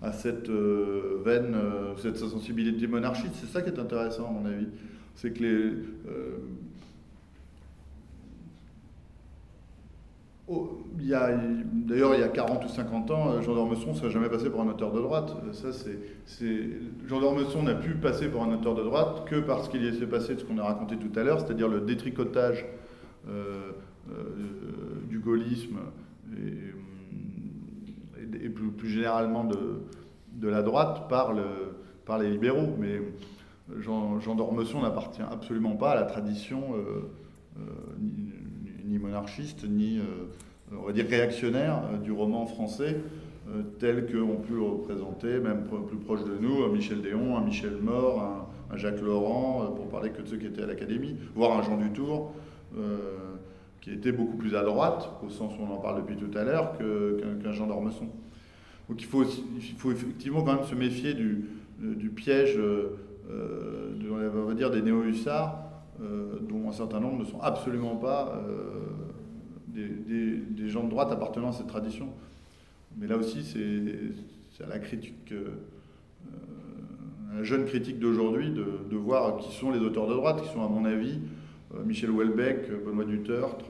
à cette veine, cette sensibilité monarchiste. C'est ça qui est intéressant, à mon avis. C'est que les. Oh, y a, d'ailleurs, il y a 40 ou 50 ans, Jean d'Ormesson ne serait jamais passé pour un auteur de droite. Ça, c'est, Jean d'Ormesson n'a pu passer pour un auteur de droite que parce qu'il s'est passé de ce qu'on a raconté tout à l'heure, c'est-à-dire le détricotage du gaullisme plus, généralement de, la droite par, le, par les libéraux. Mais Jean, Jean d'Ormesson n'appartient absolument pas à la tradition euh, euh, ni, monarchiste, ni euh, on va dire réactionnaire du roman français tel qu'on pu représenter, même plus proche de nous, un Michel Déon, un Michel Mort, un, Jacques Laurent, pour parler que de ceux qui étaient à l'Académie, voire un Jean Dutour qui était beaucoup plus à droite, au sens où on en parle depuis tout à l'heure, qu'un d'Ormesson. Donc il faut, il faut effectivement quand même se méfier du, du piège, euh, on va dire, des néo-hussards, euh, dont un certain nombre ne sont absolument pas euh, des, gens de droite appartenant à cette tradition. Mais là aussi, c'est à la critique, à la jeune critique d'aujourd'hui, de, voir qui sont les auteurs de droite, qui sont, à mon avis, Michel Houellebecq, Benoît Dutertre.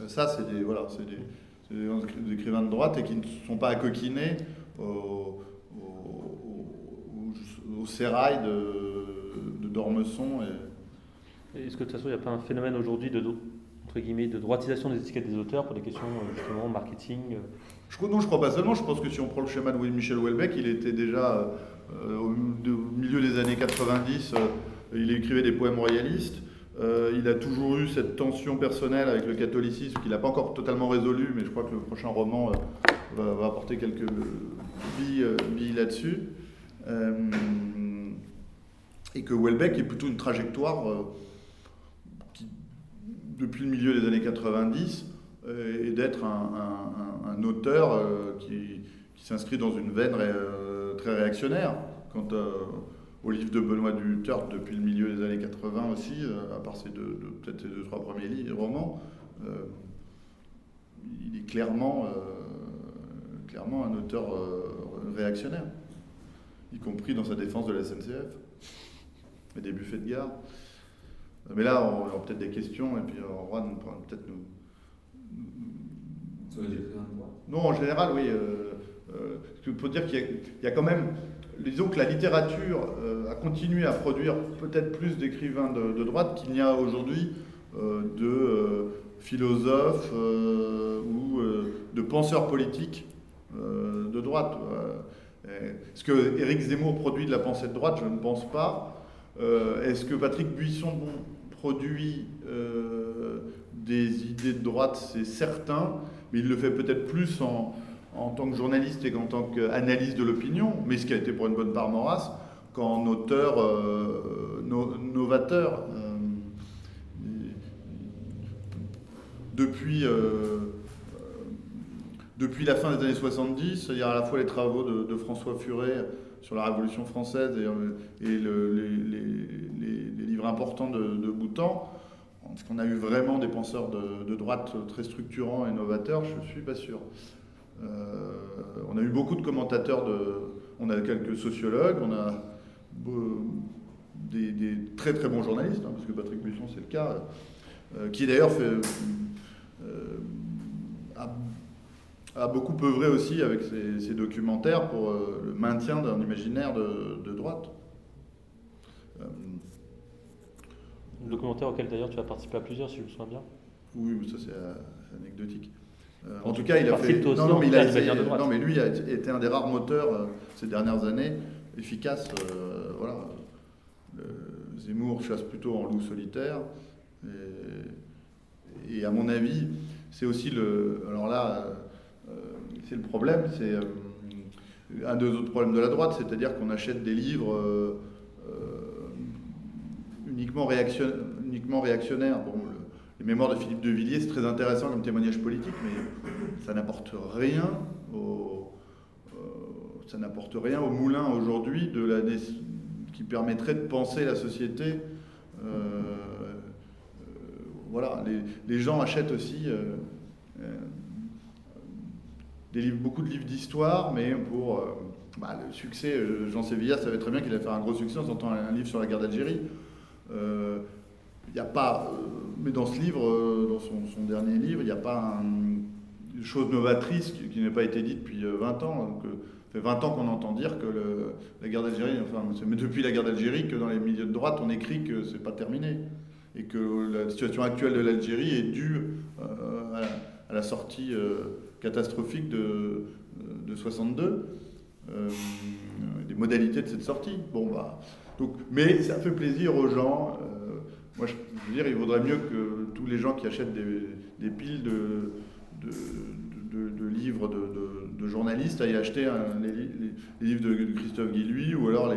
Euh, ça, c'est des, voilà, c'est des, écrivains de droite et qui ne sont pas accoquinés au, au, sérail de, de Dormesson. Est-ce que de toute façon, il n'y a pas un phénomène aujourd'hui de, entre guillemets, de droitisation des étiquettes des auteurs pour des questions euh, justement marketing je, Non, je crois pas seulement. Je pense que si on prend le schéma de Michel Houellebecq, il était déjà au, milieu des années 90, il écrivait des poèmes royalistes. Euh, il a toujours eu cette tension personnelle avec le catholicisme qu'il n'a pas encore totalement résolu, mais je crois que le prochain roman euh, va, apporter quelques billes, euh, là-dessus. et que Welbeck est plutôt une trajectoire qui, depuis le milieu des années 90, est d'être un, auteur qui, s'inscrit dans une veine très réactionnaire. Quant au livre de Benoît Duterte depuis le milieu des années 80 aussi, euh, à part ses deux, peut-être ses deux, trois premiers livres, romans, euh, il est clairement, euh, clairement un auteur réactionnaire, y compris dans sa défense de la SNCF et des buffets de gare. Mais là, on aura peut-être des questions, et puis Juan pourra peut-être nous. Non, en général, oui. il faut dire qu'il y, a quand même disons que la littérature euh, a continué à produire peut-être plus d'écrivains de, droite qu'il n'y a aujourd'hui euh, de euh, philosophes ou de penseurs politiques de droite. Est-ce que Éric Zemmour produit de la pensée de droite? Je ne pense pas. Est-ce que Patrick Buisson produit des idées de droite? C'est certain, mais il le fait peut-être plus en, en tant que journaliste et en tant qu'analyste de l'opinion, mais ce qui a été pour une bonne part Maurras, qu'en auteur euh, novateur. Euh, depuis, euh, depuis la fin des années 70, il y a à la fois les travaux de, François Furet sur la Révolution française et, les, livres importants de, de Boutan. Est-ce qu'on a eu vraiment des penseurs de, de, droite très structurants et novateurs Je ne suis pas sûr. Euh, on a eu beaucoup de commentateurs, de, on a quelques sociologues, on a des, très très bons journalistes, hein, parce que Patrick Buisson c'est le cas, euh, qui d'ailleurs fait, euh, a, beaucoup œuvré aussi avec ses, documentaires pour le maintien d'un imaginaire de, droite. Le documentaire auquel d'ailleurs tu as participé à plusieurs, si je me souviens bien. Oui, mais ça c'est anecdotique. Euh, en tout cas, il a fait. Non, mais, non, mais lui a été un des rares moteurs euh, ces dernières années efficaces. Euh, voilà. Zemmour chasse plutôt en loup solitaire. Et, à mon avis, c'est aussi le. Alors là, c'est le problème, c'est un des autres problèmes de la droite, c'est-à-dire qu'on achète des livres uniquement, réaction, uniquement réactionnaire. Bon, les mémoires de Philippe de Villiers, c'est très intéressant comme témoignage politique, mais ça n'apporte rien au, euh, ça n'apporte rien au moulin aujourd'hui de la, qui permettrait de penser la société. Euh, euh, voilà, les, gens achètent aussi beaucoup de livres d'histoire, mais pour bah, le succès, Jean Sévilla savait très bien qu'il allait faire un gros succès en sortant un livre sur la guerre d'Algérie. Il n'y a pas, euh, mais dans ce livre, euh, dans son, dernier livre, il n'y a pas une chose novatrice qui, n'a pas été dite depuis 20 euh, ans. Ça fait 20 ans qu'on entend dire que la guerre d'Algérie, enfin, mais depuis la guerre d'Algérie, que dans les milieux de droite, on écrit que c'est pas terminé et que la situation actuelle de l'Algérie est due à, la, sortie catastrophique de, de 62, des modalités de cette sortie. Bon, bah, donc, mais ça fait plaisir aux gens. Moi, je veux dire, il vaudrait mieux que tous les gens qui achètent des, piles de, de, livres de, journalistes aillent acheter les, livres de Christophe Guilluy ou alors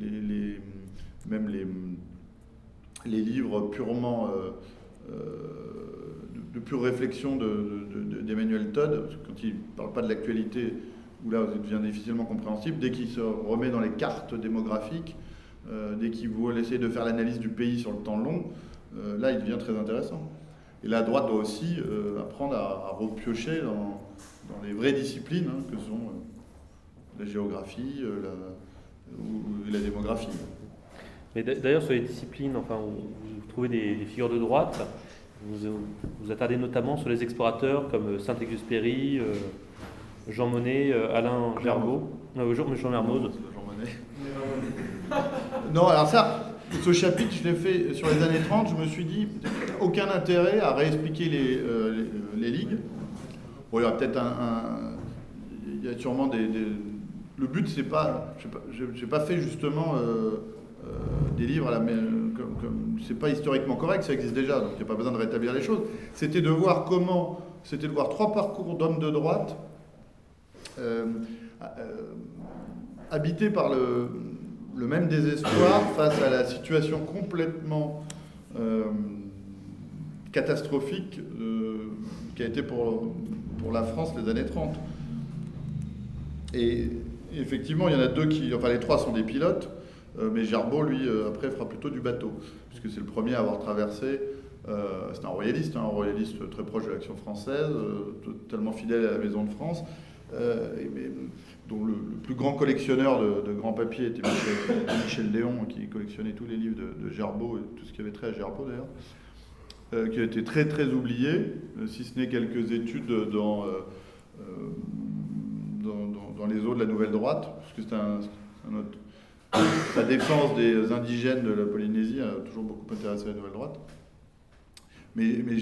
les, même les, livres purement euh, euh, de, pure réflexion d'Emmanuel Todd, quand il ne parle pas de l'actualité, où là, ça devient difficilement compréhensible, dès qu'il se remet dans les cartes démographiques, dès qu'il veut essayer de faire l'analyse du pays sur le temps long, euh, là, il devient très intéressant. Et la droite doit aussi euh, apprendre à, repiocher dans, les vraies disciplines hein, que sont la géographie la, ou la démographie. Mais d'ailleurs, sur les disciplines, enfin, vous trouvez des, figures de droite. Vous vous attardez notamment sur les explorateurs comme Saint-Exupéry, Jean Monnet, Alain Gerbeau, Jean Mermoz. Jean Monnet. Non, alors ça, ce chapitre, je l'ai fait sur les années 30, je me suis dit, aucun intérêt à réexpliquer les, euh, les, ligues. Bon, il y aura peut-être un, Il y a sûrement des. le but, c'est pas. Je n'ai pas, fait justement euh, euh, des livres à la. C'est pas historiquement correct, ça existe déjà, donc il n'y a pas besoin de rétablir les choses. C'était de voir comment. C'était de voir trois parcours d'hommes de droite habités par le le même désespoir face à la situation complètement euh, catastrophique euh, qui a été pour, pour la France les années 30. Et effectivement, il y en a deux qui, enfin les trois sont des pilotes, euh, mais Gerbeau, lui, après, fera plutôt du bateau, puisque c'est le premier à avoir traversé. c'est un royaliste, hein, un royaliste très proche de l'action française, totalement fidèle à la Maison de France. Dont le, plus grand collectionneur de, grands papiers était Michel, Léon, qui collectionnait tous les livres de, Gerbeau et tout ce qui avait trait à Gerbeau d'ailleurs, euh, qui a été très très oublié, euh, si ce n'est quelques études dans, euh, dans, les eaux de la nouvelle droite, parce que c'est un, autre. La défense des indigènes de la Polynésie a toujours beaucoup intéressé la nouvelle droite. Mais, mais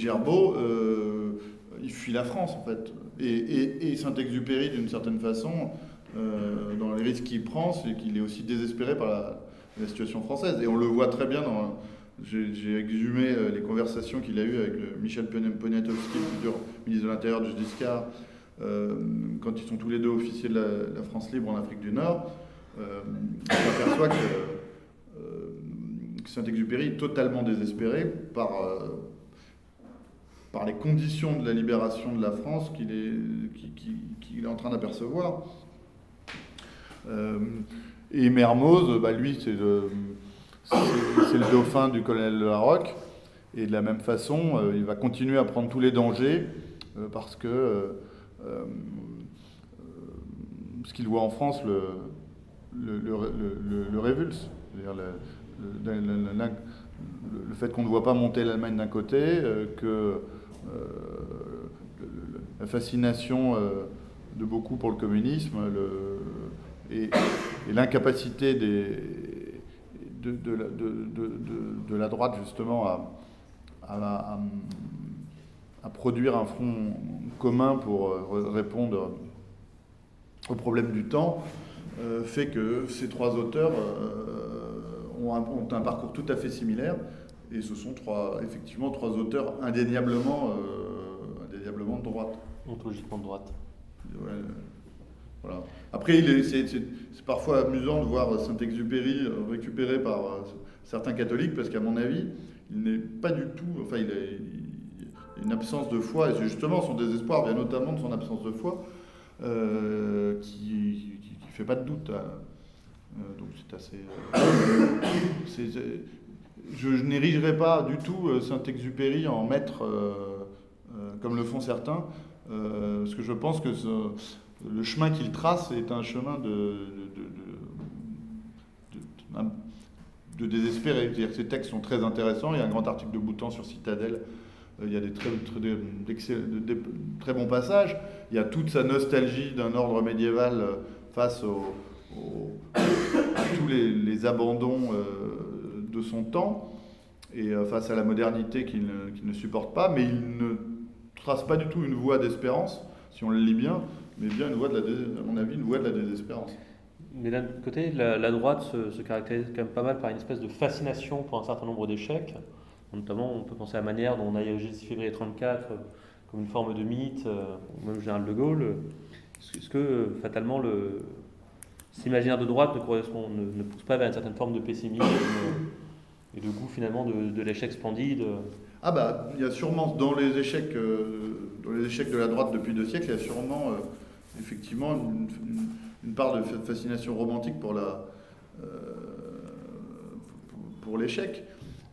il fuit la France en fait. Et, et Saint-Exupéry, d'une certaine façon, euh, dans les risques qu'il prend, c'est qu'il est aussi désespéré par la, situation française. Et on le voit très bien dans. J'ai exhumé euh, les conversations qu'il a eues avec Michel Poniatowski, futur ministre de l'Intérieur de Giscard, euh, quand ils sont tous les deux officiers de la, France libre en Afrique du Nord. on s'aperçoit que, Saint-Exupéry est totalement désespéré par, par les conditions de la libération de la France qu'il est, qu'il est en train d'apercevoir. Euh, et Mermoz, bah, lui, c'est le, le, dauphin du colonel de la Roque. Et de la même façon, euh, il va continuer à prendre tous les dangers euh, parce que ce qu'il voit en France le, le, révulse. Le, le, fait qu'on ne voit pas monter l'Allemagne d'un côté, que la fascination de beaucoup pour le communisme, le, et, l'incapacité de, de, la droite justement à, à, produire un front commun pour euh, répondre au problème du temps euh, fait que ces trois auteurs euh, ont, un, parcours tout à fait similaire et ce sont trois, effectivement trois auteurs indéniablement, indéniablement de droite. Ontologiquement de droite. Après, c'est parfois amusant de voir Saint-Exupéry récupéré par certains catholiques, parce qu'à mon avis, il n'est pas du tout. Enfin, il a une absence de foi, et c'est justement son désespoir vient notamment de son absence de foi, qui ne fait pas de doute. Hein. donc c'est assez. je, n'érigerai pas du tout Saint-Exupéry en maître, comme le font certains, parce que je pense que le chemin qu'il trace est un chemin de, de, désespérer. C'est-à-dire que ces textes sont très intéressants. Il y a un grand article de Boutan sur Citadelle. Euh, il y a des très, très, bons passages. Il y a toute sa nostalgie d'un ordre médiéval euh, face à tous les, abandons euh, de son temps et face à la modernité qu'il ne, ne, supporte pas. Mais il ne trace pas du tout une voie d'espérance, si on le lit bien, mais bien une voie de la, à mon avis, une voie de la désespérance. Mais d'un côté, la, droite se, caractérise quand même pas mal par une espèce de fascination pour un certain nombre d'échecs. Notamment, on peut penser à la manière dont on a érigé 6 février 34 comme une forme de mythe, euh, ou même le général de Gaulle. Est-ce que, fatalement, le, cet imaginaire de droite ne, correspond, ne, pousse pas vers une certaine forme de pessimisme et de goût finalement de, l'échec splendide Ah bah, il y a sûrement dans les échecs, euh, dans les échecs de la droite depuis deux siècles, il y a sûrement euh, effectivement une part de fascination romantique pour la euh, pour l'échec.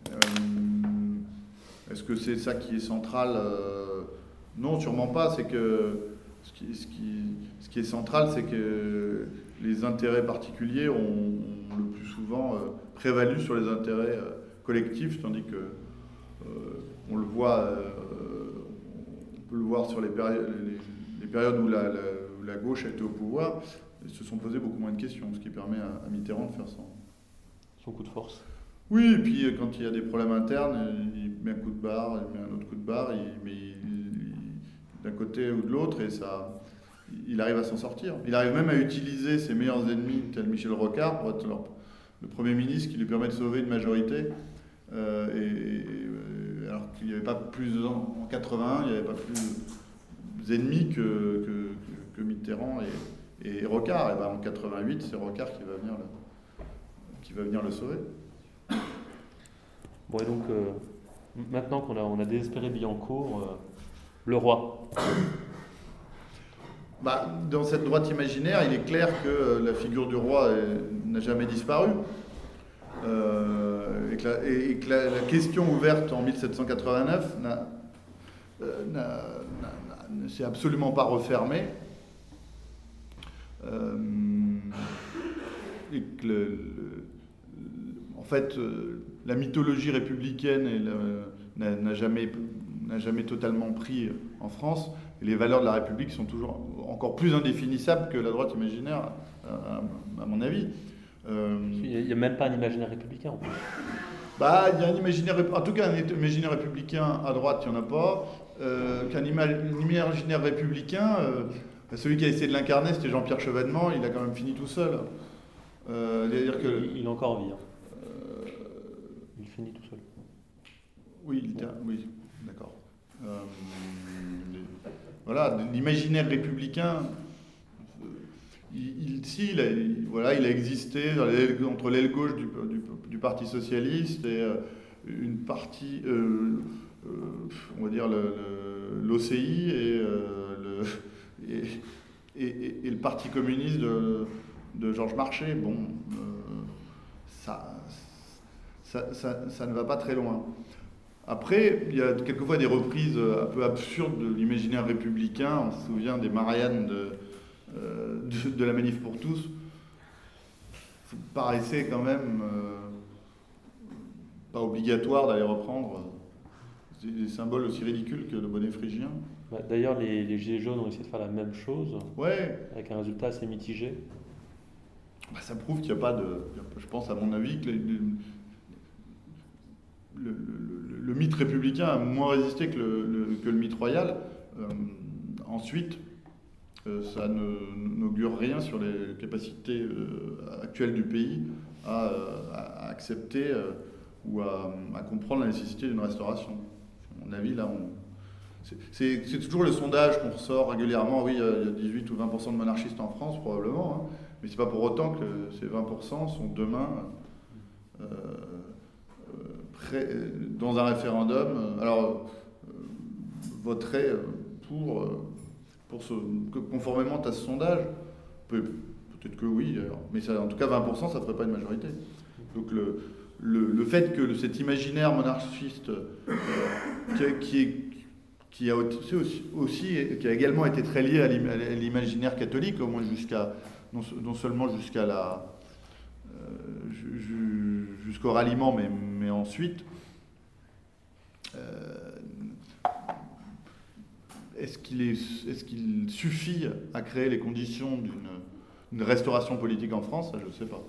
Euh, est-ce que c'est ça qui est central euh, Non, sûrement pas. C'est que ce qui, ce, qui, ce qui, est central, c'est que les intérêts particuliers ont, le plus souvent prévalu sur les intérêts collectifs, tandis que on le voit, on peut le voir sur les, périodes, les, périodes où la, gauche a été au pouvoir, ils se sont posés beaucoup moins de questions, ce qui permet à, Mitterrand de faire son, son coup de force. Oui, et puis euh, quand il y a des problèmes internes, il met un coup de barre, il met un autre coup de barre, il met d'un côté ou de l'autre, et ça, il arrive à s'en sortir. Il arrive même à utiliser ses meilleurs ennemis, tel Michel Rocard, pour être le Premier ministre qui lui permet de sauver une majorité. Euh, et, euh, alors qu'il n'y avait pas plus, en 81, il n'y avait pas plus d'ennemis que, que, que Mitterrand et, et Rocard, et ben en 88, c'est Rocard qui va venir le, qui va venir le sauver. Bon, et donc, euh, maintenant qu'on a, on a désespéré Billancourt, euh, le roi. Bah, dans cette droite imaginaire, il est clair que euh, la figure du roi n'a jamais disparu. et que, la, la, question ouverte en 1789 ne s'est absolument pas refermée. Euh, et que en fait, euh, la mythologie républicaine n'a jamais, jamais totalement pris en France. Et les valeurs de la République sont toujours encore plus indéfinissables que la droite imaginaire, à, mon avis. Euh, il n'y a même pas un imaginaire républicain en Bah, il y a un imaginaire, en tout cas, un imaginaire républicain à droite, il n'y en a pas. Qu'un imaginaire républicain, celui qui a essayé de l'incarner, c'était Jean-Pierre Chevènement, il a quand même fini tout seul. Euh, -dire que, il, est encore en vie. Hein. Euh, il finit tout seul. Oui, oui d'accord. Euh, voilà, l'imaginaire républicain, il, si, il a, voilà, il a existé entre l'aile gauche du, Parti socialiste et une partie, on va dire l'OCI et le et, le Parti communiste de, Georges Marchais, bon, euh, ça, ça, ne va pas très loin. Après, il y a quelquefois des reprises un peu absurdes de l'imaginaire républicain. On se souvient des Marianne de, euh, la Manif pour tous. Ça paraissait quand même euh, pas obligatoire d'aller reprendre des symboles aussi ridicules que le bonnet phrygien. Bah, d'ailleurs, les, les, Gilets jaunes ont essayé de faire la même chose, ouais. avec un résultat assez mitigé. Bah, ça prouve qu'il n'y a pas de. Je pense, à mon avis, que le, mythe républicain a moins résisté que le, que le mythe royal. Euh, ensuite, euh, ça n'augure rien sur les capacités euh, actuelles du pays à, à accepter ou à, à, comprendre la nécessité d'une restauration. À mon avis, là, on c'est toujours le sondage qu'on ressort régulièrement. Oui, il y a 18 ou 20% de monarchistes en France, probablement. Hein. Mais c'est pas pour autant que ces 20% sont demain euh, euh, dans un référendum. Alors, voteraient pour, pour ce, conformément à ce sondage. Peut-être que oui, mais ça, en tout cas 20%, ça ne ferait pas une majorité. Donc le, le, fait que cet imaginaire monarchiste euh, qui, qui, a aussi, qui a également été très lié à l'imaginaire catholique, au moins jusqu'à non, seulement jusqu'à la euh, jusqu'au ralliement, mais, mais ensuite. Euh, est-ce qu'il est, est qu'il suffit à créer les conditions d'une restauration politique en France? Je ne sais pas.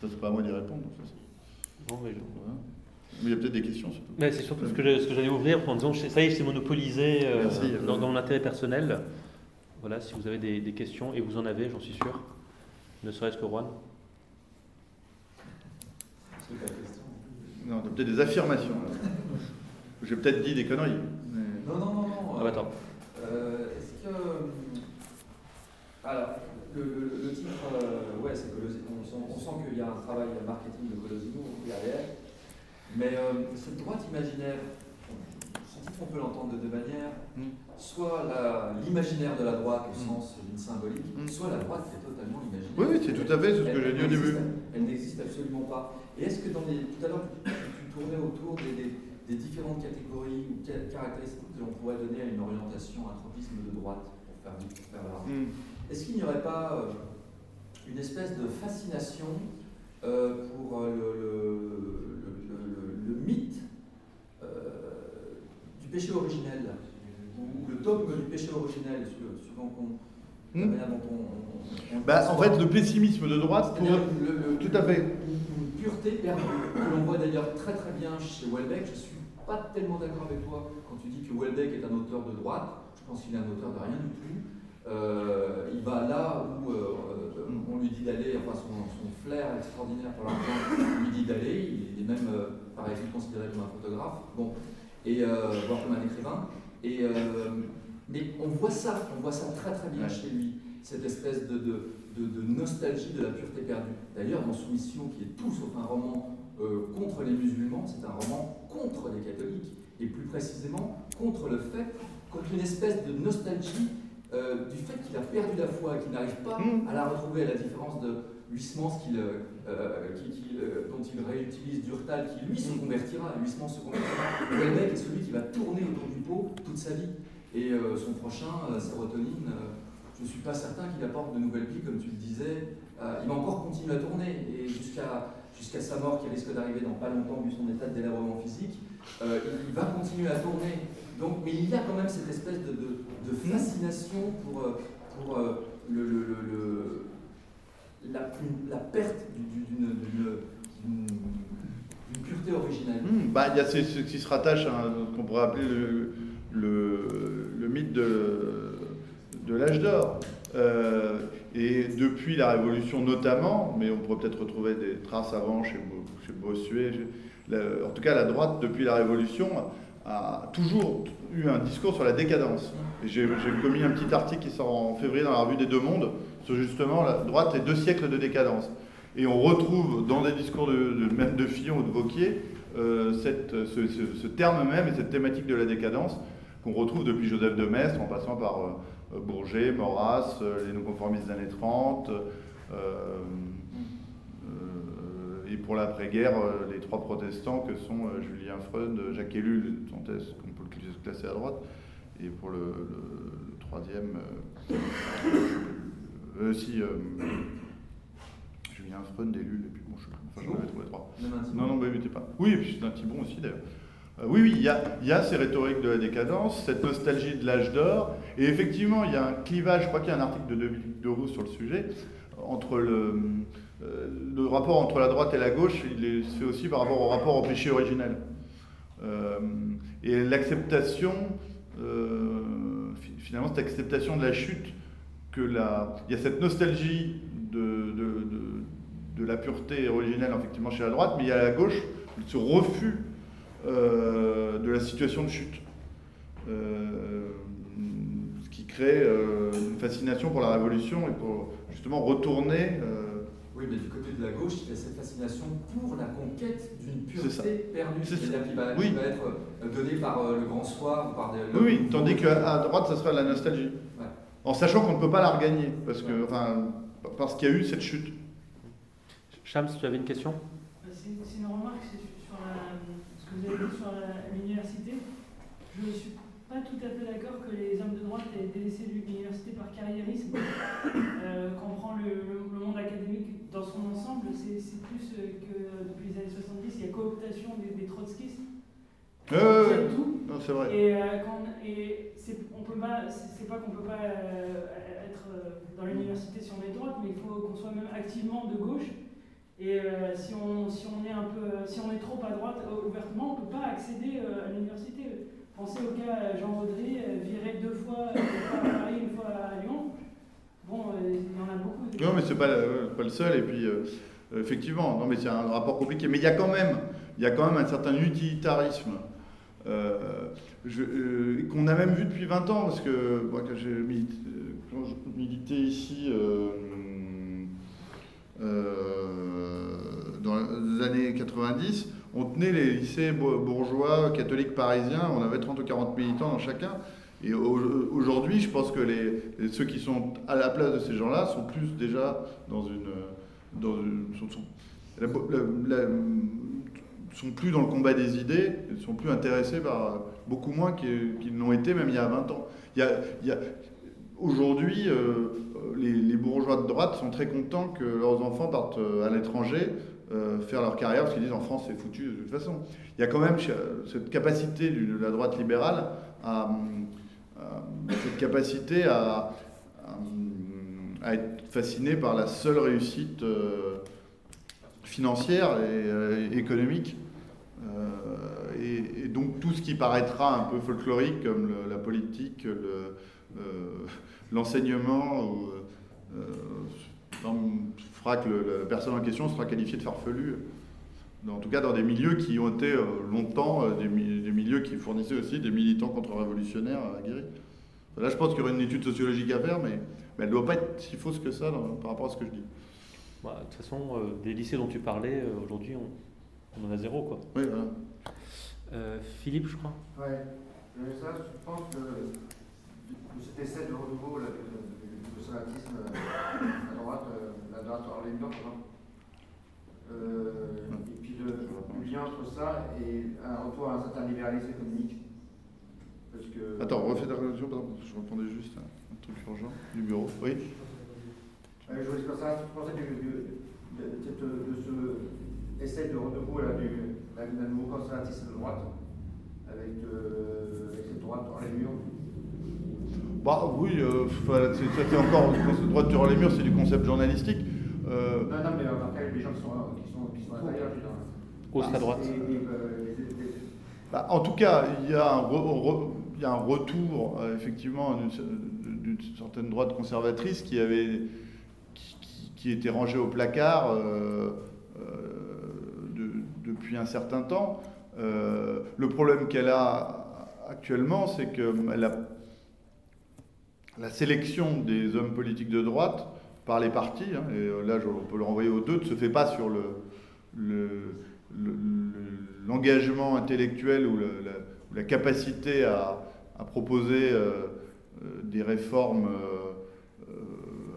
Ça, c'est pas à moi d'y répondre. mais, il y a peut-être des questions surtout. Mais c'est surtout ce que, j'allais ouvrir en disant ça y est, c'est monopolisé euh, dans, dans, mon intérêt personnel. Voilà, si vous avez des, questions, et vous en avez, j'en suis sûr, ne serait-ce que Juan. Non, peut-être des affirmations. J'ai peut-être dit des conneries. Non, non, non, non. Ah, bah, attends. Euh, est-ce que. Alors, le, titre, euh, ouais, c'est on, on, sent qu'il y a un travail marketing de Colosimo derrière. Mais euh, cette droite imaginaire, son titre, on peut l'entendre de deux manières. Mm. Soit l'imaginaire de la droite au mm. sens d'une symbolique, mm. soit la droite qui est totalement imaginaire. Oui, oui c'est tout à fait ce que j'ai dit au début. Elle n'existe absolument pas. Et est-ce que dans les. Tout à l'heure, tu, tournais autour des, des, différentes catégories ou caractéristiques que l'on pourrait donner à une orientation, un tropisme de droite, pour faire, pour faire est-ce qu'il n'y aurait pas euh, une espèce de fascination euh, pour euh, le, mythe du péché originel, ou le dogme du péché originel, suivant qu'on. Hmm. Bah, en fait, le pessimisme de droite, pour... tout à fait. Une, pureté perdue, que l'on voit d'ailleurs très très bien chez Welbeck. Je ne suis pas tellement d'accord avec toi quand tu dis que Welbeck est un auteur de droite. Je pense qu'il est un auteur de rien du tout. Euh, il va là où euh, on lui dit d'aller, enfin son, flair extraordinaire pour l'argent lui dit d'aller, il est même euh, par exemple considéré comme un photographe, bon, et voire comme un écrivain. Et, mais on voit ça, on voit ça très très bien chez lui, cette espèce de, de, nostalgie de la pureté perdue. D'ailleurs, dans Soumission, qui est tout sauf un roman contre les musulmans, c'est un roman contre les catholiques, et plus précisément contre le fait, contre une espèce de nostalgie euh, du fait qu'il a perdu la foi et qu'il n'arrive pas hmm. à la retrouver, à la différence de Huysmans euh, euh, dont il réutilise Durtal, qui lui se hmm. convertira, Huysmans se convertira. Le est celui qui va tourner autour du pot toute sa vie. Et son prochain, sérotonine, je ne suis pas certain qu'il apporte de nouvelles vies, comme tu le disais. il va encore continuer à tourner, et jusqu'à jusqu'à sa mort, qui risque d'arriver dans pas longtemps, vu son état de délabrement physique, il va continuer à tourner. Donc, mais il y a quand même cette espèce de, fascination pour, euh, pour euh, la, la, perte d'une pureté originelle. Hmm, bah, il y a ce, qui se rattache à ce qu'on pourrait appeler le, mythe de, de l'âge d'or. Euh, et depuis la Révolution notamment, mais on pourrait peut-être retrouver des traces avant chez Bossuet, en tout cas la droite depuis la Révolution a toujours eu un discours sur la décadence. J'ai commis un petit article qui sort en février dans la revue des Deux Mondes sur justement la droite et deux siècles de décadence. Et on retrouve dans des discours de, de Fillon ou de Vauquier euh, ce, terme même et cette thématique de la décadence qu'on retrouve depuis Joseph de Maistre en passant par euh, Bourget, Maurras, euh, les non-conformistes des années 30 et pour l'après-guerre, euh, les trois protestants que sont euh, Julien Freud, Jacques Ellul, qu'on peut le classer à droite, et pour le, troisième, euh, si, Julien Freud, Ellul, et puis bon, je sais enfin j'en avais trouvé trois. Non, non, mais pas. Oui, et puis c'est un Thibon aussi d'ailleurs. oui, oui, il y, y, a, ces rhétoriques de la décadence, cette nostalgie de l'âge d'or, et effectivement, il y a un clivage, je crois qu'il y a un article de Dominique Deroux sur le sujet, entre le, euh, le rapport entre la droite et la gauche, il se fait aussi par rapport au rapport au péché originel. Euh, et l'acceptation, euh, finalement, cette acceptation de la chute, que la, il y a cette nostalgie de, la pureté originelle, effectivement, chez la droite, mais il y a la gauche ce refus de la situation de chute. ce qui crée une fascination pour la révolution et pour justement retourner oui, mais du côté de la gauche, il y a cette fascination pour la conquête d'une pureté perdue. C'est-à-dire qu'il va, être euh, donné par euh, le grand soir ou par des. Oui, oui, tandis qu'à droite, ça serait la nostalgie. En sachant qu'on ne peut pas la regagner, parce que, enfin, parce qu'il y a eu cette chute. Chams, tu avais une question? C'est une remarque sur ce que vous avez dit sur l'université. Je ne suis pas tout à fait d'accord que les hommes de droite aient délaissé l'université par carriérisme. Euh, quand on prend le, académique dans son ensemble, c'est plus que depuis les années 70, il y a cooptation des, des trotskistes. Euh, tout. c'est vrai. Et, euh, et c'est pas, c'est pas qu'on peut pas euh, être euh, dans l'université si on est droite, mais il faut qu'on soit même activement de gauche. Et si, on, si on est un peu, si on est trop à droite ouvertement, on peut pas accéder à l'université. Pensez au cas Jean Audry, viré deux fois, une fois à Paris, une fois à Lyon. Bon, il y en a beaucoup. Non, mais c'est pas, pas le seul. Et puis effectivement, non, mais c'est un rapport compliqué. Mais il y a quand même, il y a quand même un certain utilitarisme euh, euh, qu'on a même vu depuis 20 ans, parce que moi, quand j'ai milité, ici euh, dans les années 90, on tenait les lycées bourgeois catholiques parisiens, on avait 30 ou 40 militants dans chacun. Et aujourd'hui, je pense que ceux qui sont à la place de ces gens-là sont plus déjà dans une. Dans sont plus dans le combat des idées, sont plus intéressés par beaucoup moins qu'ils n'ont été même il y a 20 ans. Aujourd'hui, euh, les, bourgeois de droite sont très contents que leurs enfants partent euh, à l'étranger euh, faire leur carrière parce qu'ils disent en France c'est foutu de toute façon. Il y a quand même cette capacité de la droite libérale à, cette capacité à, à, être fasciné par la seule réussite financière et économique euh, et, donc tout ce qui paraîtra un peu folklorique comme la politique, euh, l'enseignement, euh, fera que la personne en question sera qualifiée de farfelu. En tout cas, dans des milieux qui ont été longtemps des, milieux qui fournissaient aussi des militants contre-révolutionnaires aguerris. Là, je pense qu'il y aurait une étude sociologique à faire, mais, elle ne doit pas être si fausse que ça par rapport à ce que je dis. Bah, de toute façon, des lycées dont tu parlais, aujourd'hui, on, on en a zéro, quoi. Oui, voilà. Euh, Philippe, je crois. Oui. Ça, je pense que cet essai de renouveau là, du conservatisme à droite, euh, la droite Orléans, euh, et le, le, lien entre ça et un retour à un certain libéralisme économique. Parce que... Attends, refais ta révolution, je répondais juste à un truc urgent du bureau. Oui. Euh, je voulais dire ça, je pensais de, de, de, de, ce essaie de renouveau d'un nouveau conservatisme de droite, avec, euh, avec cette droite dans les murs. Bah oui, euh, c'est encore droite sur les murs, c'est du concept journalistique. Euh, non, non, mais après les gens qui sont, qui sont, qui sont à l'intérieur, droite. bah, en tout cas, il y a un, il y a un retour, euh, effectivement, d'une certaine droite conservatrice qui avait qui, qui, qui était rangée au placard. Euh, depuis un certain temps. Euh, le problème qu'elle a actuellement, c'est que la sélection des hommes politiques de droite par les partis, hein, et euh, là on peut le renvoyer aux deux, ne se fait pas sur l'engagement le, intellectuel ou, la, capacité à, proposer euh, des réformes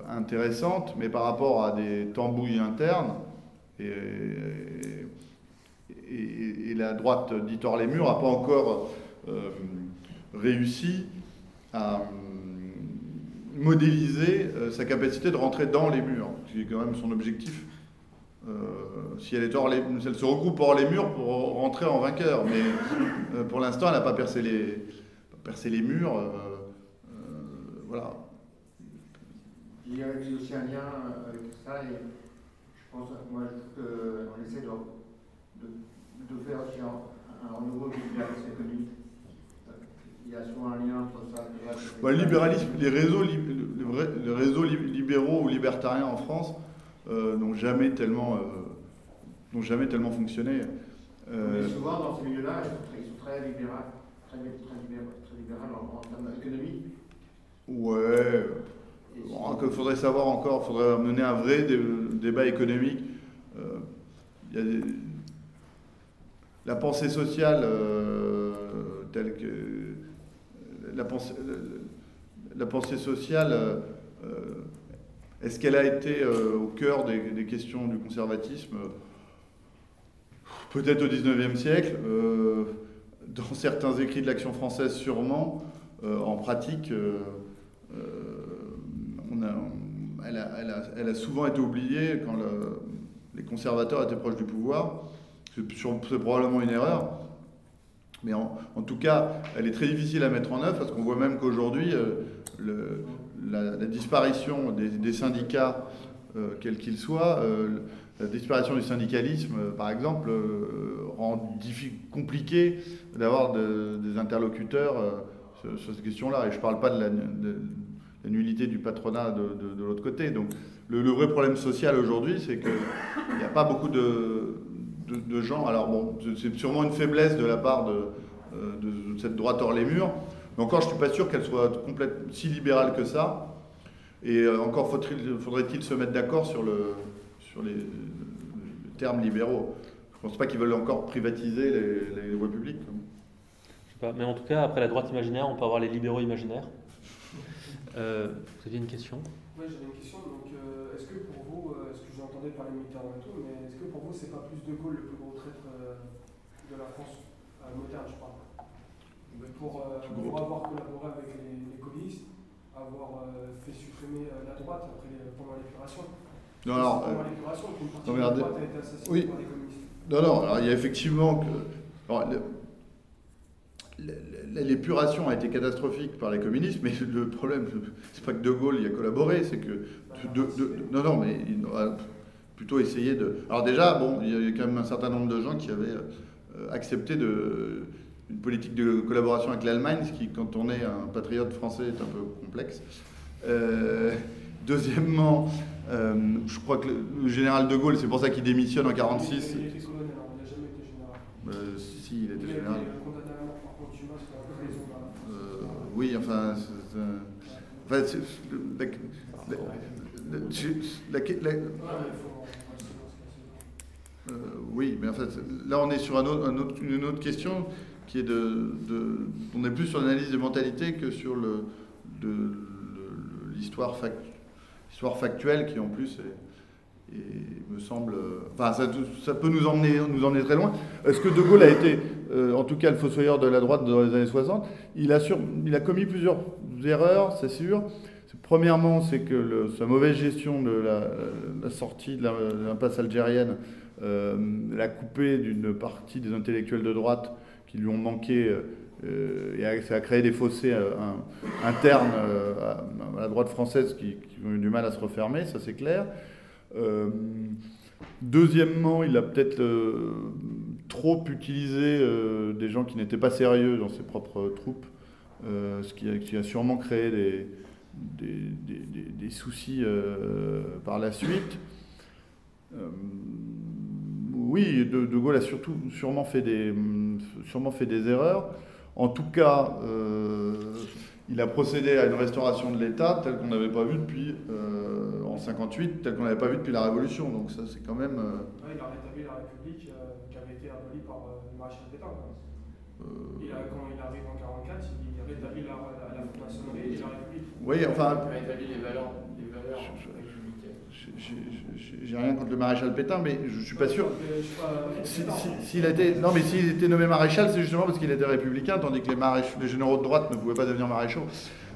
intéressantes, mais par rapport à des tambouilles internes. Et, la droite d'Itor les murs n'a pas encore euh, réussi à euh, modéliser euh, sa capacité de rentrer dans les murs, qui est quand même son objectif. si elle, est hors les, elle se regroupe hors les murs pour rentrer en vainqueur, mais pour l'instant, elle n'a pas percé les, percé les murs. voilà. Il y a aussi un lien avec ça, et je pense, moi, qu'on essaie de de faire aussi un, un renouveau économique Il y a souvent un lien entre ça. Bah, le libéralisme, les réseaux, les réseaux libéraux ou libertariens en France euh, n'ont jamais tellement, euh, jamais tellement fonctionné. Euh, Mais souvent, dans ces milieux-là, ils sont très, libéraux, très, très, libéraux, très libéraux en, en termes économiques. ouais. Et Bon, Il faudrait savoir encore, il faudrait mener un vrai dé- débat économique. Euh, il y a des- la pensée sociale euh, telle que la pensée, la pensée sociale, euh, euh, est-ce qu'elle a été euh, au cœur des, questions du conservatisme Peut-être au XIXe siècle, euh, dans certains écrits de l'Action française sûrement, Euh, en pratique. euh, euh, elle, a, souvent été oubliée quand le- les conservateurs étaient proches du pouvoir. C'est probablement une erreur. Mais en, tout cas, elle est très difficile à mettre en œuvre parce qu'on voit même qu'aujourd'hui, euh, la, disparition des, syndicats, euh, quels qu'ils soient, euh, la disparition du syndicalisme, par exemple, rend compliqué d'avoir de- des interlocuteurs sur, sur cette question-là. Et je ne parle pas de la, nullité du patronat de l'autre côté. Donc le, le vrai problème social aujourd'hui, c'est qu'il n'y a pas beaucoup de, de- de gens. Alors bon, c'est sûrement une faiblesse de la part de, euh, de- de cette droite hors les murs. Mais encore, je ne suis pas sûr qu'elle soit complète, si libérale que ça. Et euh, encore faudrait-il se mettre d'accord sur, le, sur les, les termes libéraux. Je ne pense pas qu'ils veulent encore privatiser les, les voies publiques. Je sais pas, mais en tout cas, après la droite imaginaire, on peut avoir les libéraux imaginaires. Euh, vous aviez une question? Oui, j'avais une question. Donc, euh, est-ce que pour vous, euh, est-ce que j'entendais parler de Mitterrand et tout, mais que pour vous, c'est pas plus De Gaulle le plus gros traître euh, de la France euh, moderne, je parle pour, euh, pour avoir collaboré avec les, les communistes, avoir fait supprimer la droite après, pendant l'épuration. Non, alors, euh, non, regardez. Oui. Non, non, alors il y a effectivement que. L'épuration a été catastrophique par les communistes, mais le problème, c'est pas que De Gaulle y a collaboré, c'est que. de- de- de- non, non, mais il a plutôt essayé de. Alors, déjà, bon, il y a quand même un certain nombre de gens qui avaient euh, accepté de, une politique de collaboration avec l'Allemagne, ce qui, quand on est un patriote français, est un peu complexe. Euh, deuxièmement, euh, je crois que le, général de Gaulle, c'est pour ça qu'il démissionne en Il 1946. était- Il était colonel, hein, il. Euh, si, il était général. Euh, oui, enfin. enfin, la- la- la- je- la- la- Ouais, mais il faut- on va se lancer, euh, oui, mais en fait, là, on est sur une autre question qui est de, On est plus sur l'analyse des mentalités que sur l'histoire fac- l'histoire factuelle qui, en plus, me semble. Enfin, ça, peut nous emmener, nous emmener très loin. Est-ce que De Gaulle a été, euh, en tout cas, le fossoyeur de la droite dans les années 60 il a, sur- il a commis plusieurs erreurs, c'est sûr. Premièrement, c'est que sa mauvaise gestion de la, sortie de l'impasse algérienne l'a coupé d'une partie des intellectuels de droite qui lui ont manqué euh, et ça a créé des fossés euh, internes euh, à, la droite française qui, ont eu du mal à se refermer, ça c'est clair. Euh, deuxièmement, il a peut-être euh, trop utilisé euh, des gens qui n'étaient pas sérieux dans ses propres troupes, euh, ce qui a, sûrement créé des, soucis euh, par la suite. Oui, de, De Gaulle a surtout, sûrement, fait des, sûrement fait des erreurs. En tout cas, euh, il a procédé à une restauration de l'État telle qu'on n'avait pas vu depuis euh, en 58, telle qu'on n'avait pas vu depuis la Révolution. Donc ça, c'est quand même. euh, Ouais, il a rétabli la République euh, qui avait été abolie par euh, le maréchal euh, Il a- quand il arrive en 44, il rétablit la, la, la et la République. oui, enfin, Il a établi les valeurs, les valeurs Je- je- républicaines. J'ai- rien contre le maréchal Pétain, mais je suis pas sûr. Pas- Si- non. si- S'il non, mais s'il était nommé maréchal, c'est justement parce qu'il était républicain, tandis que les, maréch- les généraux de droite ne pouvaient pas devenir maréchaux.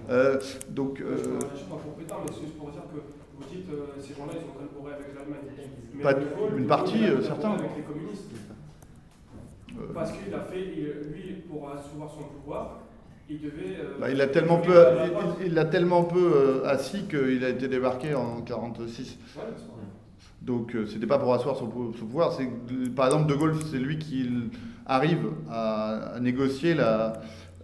Euh, donc, Je euh, suis pas- je suis pas pour Pétain, mais c'est juste pour dire que vous dites euh, ces gens-là, ils ont collaboré avec l'Allemagne. Pas Gaulle, une partie, Gaulle euh, certains. Avec les communistes. euh, Parce qu'il a fait, il- lui, pour asseoir son pouvoir, il devait. euh, bah, il a tellement peu, il- il l'a tellement peu euh, assis qu'il a été débarqué en 46. Ouais, c'est vrai. Donc, euh, c'était pas pour asseoir son, pou- son pouvoir. C'est par exemple, De Gaulle, c'est lui qui arrive à, à négocier la,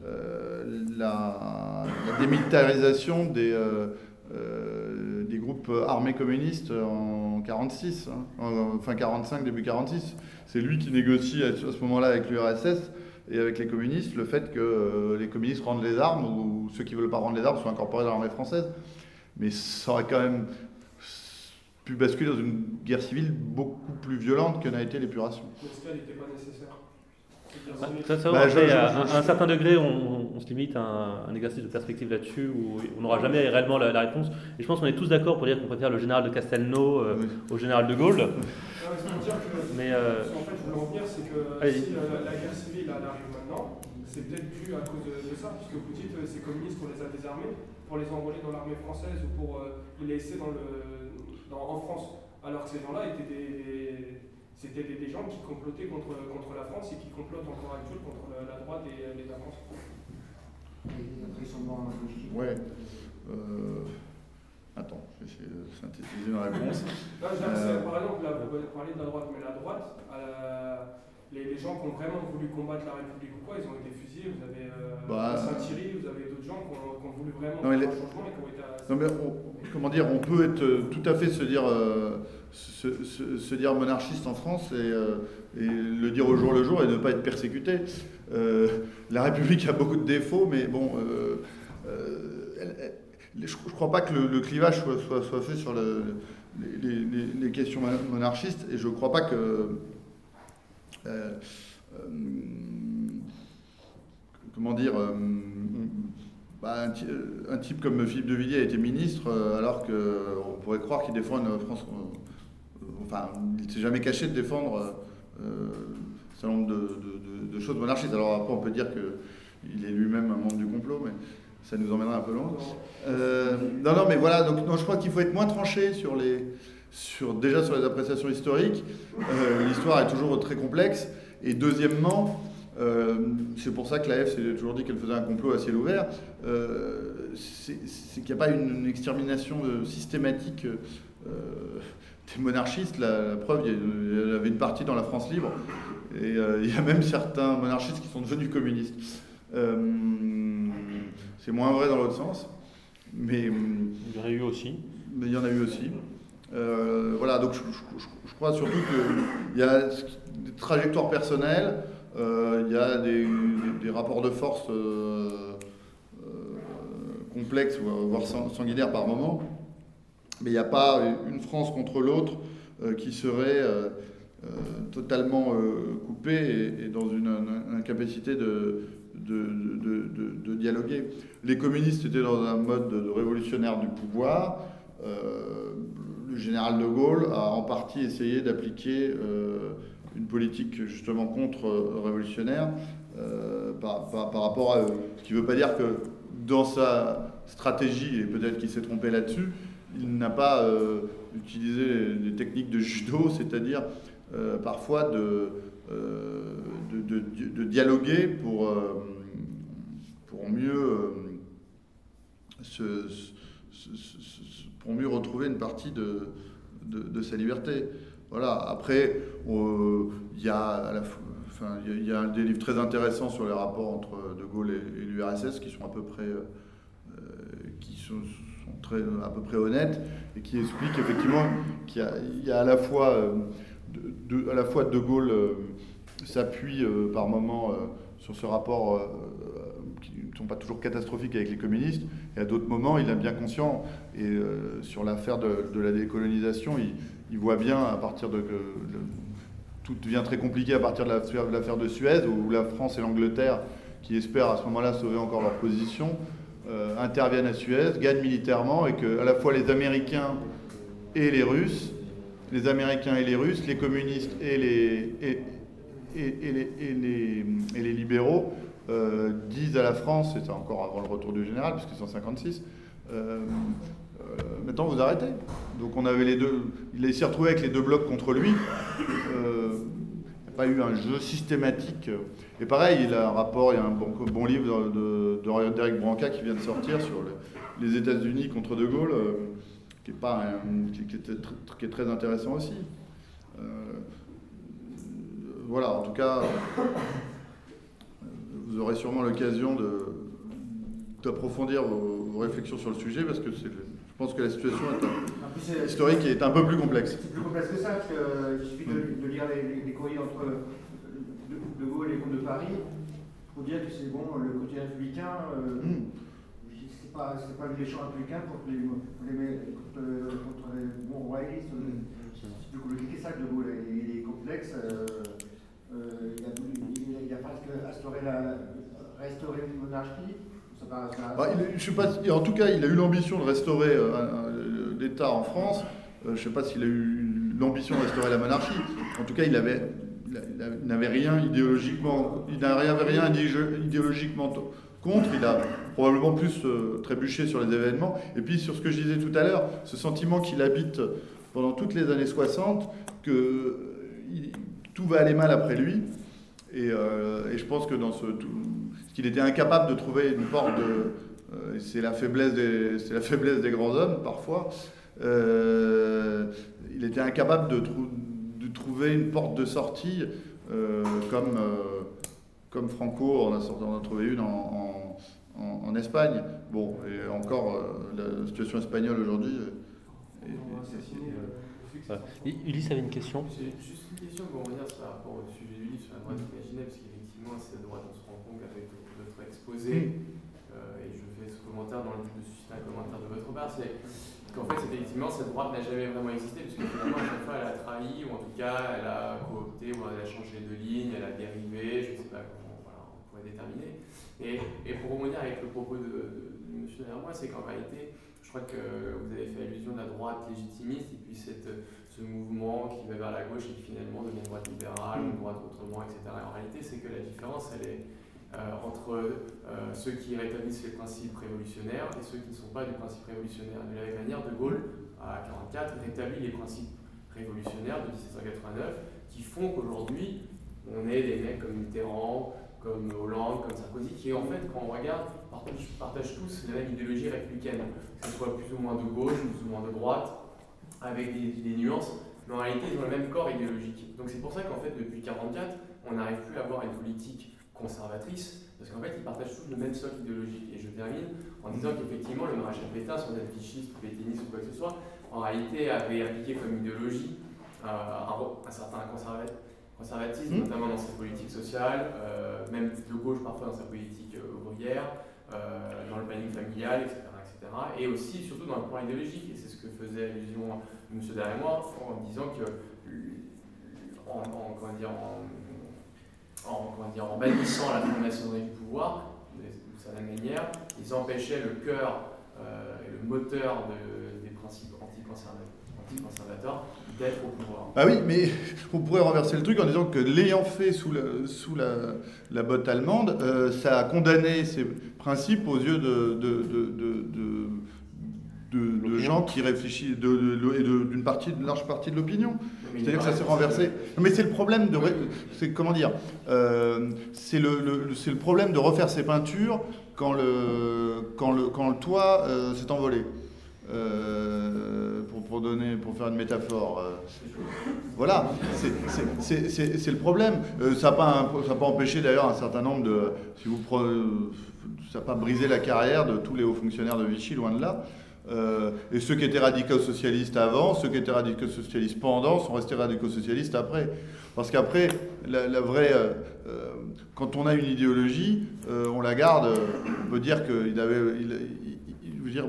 euh, la, la démilitarisation des, euh, des groupes type euh, armée communiste en 46, hein, en- enfin 45, début 46. C'est lui qui négocie à, à ce moment-là avec l'URSS et avec les communistes le fait que euh, les communistes rendent les armes ou ceux qui veulent pas rendre les armes soient incorporés dans l'armée française. Mais ça aurait quand même pu basculer dans une guerre civile beaucoup plus violente que n'a été l'épuration. Mais est-ce qu'elle n'était pas nécessaire c'est- ça, ça, Bah, je- je- à, je- un- à un certain degré, on, on se limite à un, un exercice de perspective là-dessus où on n'aura jamais réellement la, la réponse. Et je pense qu'on est tous d'accord pour dire qu'on préfère le général de Castelnau euh, Oui. au général de Gaulle. Non, mais dire euh, c'est que si euh, la guerre civile elle arrive maintenant, c'est peut-être dû à cause de, de ça, puisque vous dites que ces communistes, on les a désarmés pour les envoyer dans l'armée française ou pour euh, les laisser dans le, dans- en France. Alors que ces gens-là étaient des, des- c'était des, des gens qui complotaient contre, contre la France et qui complotent encore actuellement contre la, la droite et l'État français. Après, ils sont morts en Indochine. Ouais. Euh, Attends, je vais essayer de synthétiser une réponse. Euh. par exemple, là, vous parlez de la droite, mais la droite, euh, les, les gens qui ont vraiment voulu combattre la République ou quoi, ils ont été fusillés. Vous avez euh, Bah, Saint-Thierry, vous avez d'autres gens qui ont, qui ont voulu vraiment Non, mais faire les- un changement et qui ont été assez- Non mais on- comment dire, on peut être euh, tout à fait se dire, se, se- se dire monarchiste en France et, euh, et le dire au jour le jour et ne pas être persécuté. Euh, la République a beaucoup de défauts, mais bon, euh, elle- je ne crois pas que le, clivage soit, fait sur le- les, questions mon- monarchistes et je ne crois pas que... euh, euh, comment dire euh, bah, un, type comme Philippe de Villiers a été ministre alors qu'on pourrait croire qu'il défend une France. enfin, il ne s'est jamais caché de défendre un certain nombre de- de choses monarchistes. Alors après, on peut dire qu'il est lui-même un membre du complot, mais ça nous emmènerait un peu loin. Euh, non, non, mais voilà, donc non, je crois qu'il faut être moins tranché sur les, sur, déjà sur les appréciations historiques. Euh, L'histoire est toujours très complexe. Et deuxièmement, euh, c'est pour ça que la F s'est toujours dit qu'elle faisait un complot à ciel ouvert. C'est qu'il n'y a pas une, extermination systématique des monarchistes. La, preuve, il y, avait une partie dans la France libre. Et il y a même certains monarchistes qui sont devenus communistes. C'est moins vrai dans l'autre sens. Mais. hum, il y en a eu aussi. mais il y en a eu aussi. Euh, voilà, donc je, je- je- je crois surtout qu'il y a des trajectoires personnelles, euh, il y a des, des- des rapports de force euh, euh, complexes, voire voire sang- sanguinaires par moment, mais il n'y a pas une France contre l'autre euh, qui serait euh, euh, totalement euh, coupée et, et dans une, une incapacité de, de, dialoguer. Les communistes étaient dans un mode de, révolutionnaire du pouvoir. Euh, le général de Gaulle a en partie essayé d'appliquer euh, une politique justement contre-révolutionnaire euh, par, rapport à eux. Ce qui ne veut pas dire que dans sa stratégie, et peut-être qu'il s'est trompé là-dessus, il n'a pas utilisé des techniques de judo, c'est-à-dire parfois de, dialoguer pour, pour mieux euh, se- pour mieux retrouver une partie de, de, sa liberté. Voilà. Après, euh, il y a à des livres très intéressants sur les rapports entre De Gaulle et, l'URSS qui sont à peu près euh, qui sont, très, à peu près honnêtes et qui expliquent effectivement qu'il y a, à la fois de, à la fois De Gaulle s'appuie par moments euh, sur ce rapport pas toujours catastrophiques avec les communistes, et à d'autres moments, il est bien conscient, et euh, sur l'affaire de, la décolonisation, il, voit bien à partir de... que tout devient très compliqué à partir de l'affaire de Suez, où la France et l'Angleterre, qui espèrent à ce moment-là sauver encore leur position, euh, interviennent à Suez, gagnent militairement, et que à la fois les Américains et les Russes, les Américains et les Russes, les communistes et les, et, et- les, les libéraux euh, disent à la France, c'était encore avant le retour du général, puisque c'est en 56, maintenant vous arrêtez. Donc on avait les deux, il s'est retrouvé avec les deux blocs contre lui. Euh, il n'y a pas eu un jeu systématique. Et pareil, il a un rapport, il y a un bon, livre de, de, Branca qui vient de sortir sur le- les États-Unis contre De Gaulle, euh, qui, est très intéressant aussi. Voilà, en tout cas, vous aurez sûrement l'occasion d'approfondir vos, vos réflexions sur le sujet parce que je pense que la situation est un- En plus, c'est- historique est un peu plus complexe. C'est plus complexe que ça, parce qu'il suffit de, de lire les, courriers entre De, de Gaulle et les comtes de Paris pour dire que c'est bon, le côté républicain, euh, Hmm. c'est pas, le méchant républicain contre les, contre les, contre, les bons royalistes. C'est plus compliqué que ça, De Gaulle. Il est complexe. euh, euh, il, il, a, a presque instauré la, restauré une monarchie. Pas, en tout cas, il a eu l'ambition de restaurer euh, l'État en France. Euh, je ne sais pas s'il a eu l'ambition de restaurer la monarchie. En tout cas, il n'avait rien idéologiquement, il n'avait rien idéo- idéologiquement contre. Il a probablement plus euh, trébuché sur les événements. Et puis sur ce que je disais tout à l'heure, ce sentiment qu'il habite pendant toutes les années 60, que tout va aller mal après lui. Et, euh, et je pense que dans ce, tout- qu'il était incapable de trouver une porte de, euh, c'est la faiblesse des, c'est la faiblesse des grands hommes parfois. Euh, il était incapable de, trou- de trouver une porte de sortie euh, comme, euh, comme Franco en a, sorti- en a trouvé une en, en- en- en Espagne. Bon, et encore, euh, la situation espagnole aujourd'hui. euh, euh, Ulysse avait une question. J'ai juste une question pour revenir sur- par rapport au sujet du livre sur la droite parce qu'effectivement, c'est la droite, on se rend compte avec votre exposé, euh, et je fais ce commentaire dans le but de susciter un commentaire de votre part, c'est qu'en fait, effectivement, cette droite n'a jamais vraiment existé, puisque finalement, à chaque fois, elle a trahi, ou en tout cas, elle a coopté, ou elle a changé de ligne, elle a dérivé, je ne sais pas comment voilà, on pourrait déterminer. Et, et pour revenir avec le propos de, de, de M. derrière moi, c'est qu'en réalité, je crois que vous avez fait allusion à la droite légitimiste, et puis cette ce mouvement qui va vers la gauche et qui finalement devient une droite libérale, une droite autrement, etc. En réalité, c'est que la différence, elle est euh, entre euh, ceux qui rétablissent les principes révolutionnaires et ceux qui ne sont pas du principe révolutionnaire. De la même manière, De Gaulle, à 1944, rétablit les principes révolutionnaires de 1789 qui font qu'aujourd'hui, on est des mecs comme Mitterrand, comme Hollande, comme Sarkozy, qui en fait, quand on regarde, partagent, partagent tous la même idéologie républicaine, que ce soit plus ou moins de gauche, plus ou moins de droite, avec des, des nuances, mais en réalité, ils ont le même corps idéologique. Donc c'est pour ça qu'en fait, depuis 1944, on n'arrive plus à avoir une politique conservatrice, parce qu'en fait, ils partagent tous le même socle idéologique. Et je termine en disant qu'effectivement, le maréchal Pétain, sans être fichiste ou pétainiste ou quoi que ce soit, en réalité avait appliqué comme idéologie euh, un, un certain conserva- conservatisme, Mmh. notamment dans sa politique sociale, euh, même de gauche parfois dans sa politique euh, ouvrière, euh, dans le planning familial, etc. Et aussi, surtout dans le plan idéologique, et c'est ce que faisait allusion M. derrière en disant que en, en- comment dire, en, en- comment dire, en bannissant la franc-maçonnerie du pouvoir, de certaine manière, ils empêchaient le cœur euh, et le moteur de- des principes anticonserva- anticonservateurs d'être au pouvoir. Ah oui, mais on pourrait renverser le truc en disant que l'ayant fait sous la, sous la, la botte allemande, euh, ça a condamné ces principes aux yeux de, de, de, de, de- de- de gens qui réfléchissent, de, de- et de- d'une partie, d'une large partie de l'opinion. C'est-à-dire que ça s'est renversé. Non, mais c'est le problème de, c'est comment dire, euh, c'est le, le- c'est le problème de refaire ses peintures quand le, quand le, quand le toit euh, s'est envolé. Euh, pour, donner, pour faire une métaphore. euh, voilà, c'est- le problème. Euh, ça n'a pas, empêché d'ailleurs un certain nombre de. Si vous pre- ça n'a pas brisé la carrière de tous les hauts fonctionnaires de Vichy, loin de là. Et ceux qui étaient radicaux socialistes avant, ceux qui étaient radicaux socialistes pendant, sont restés radicaux socialistes après. Parce qu'après, la, vraie. quand on a une idéologie, on la garde. On peut dire qu'il avait. il- il- je veux dire,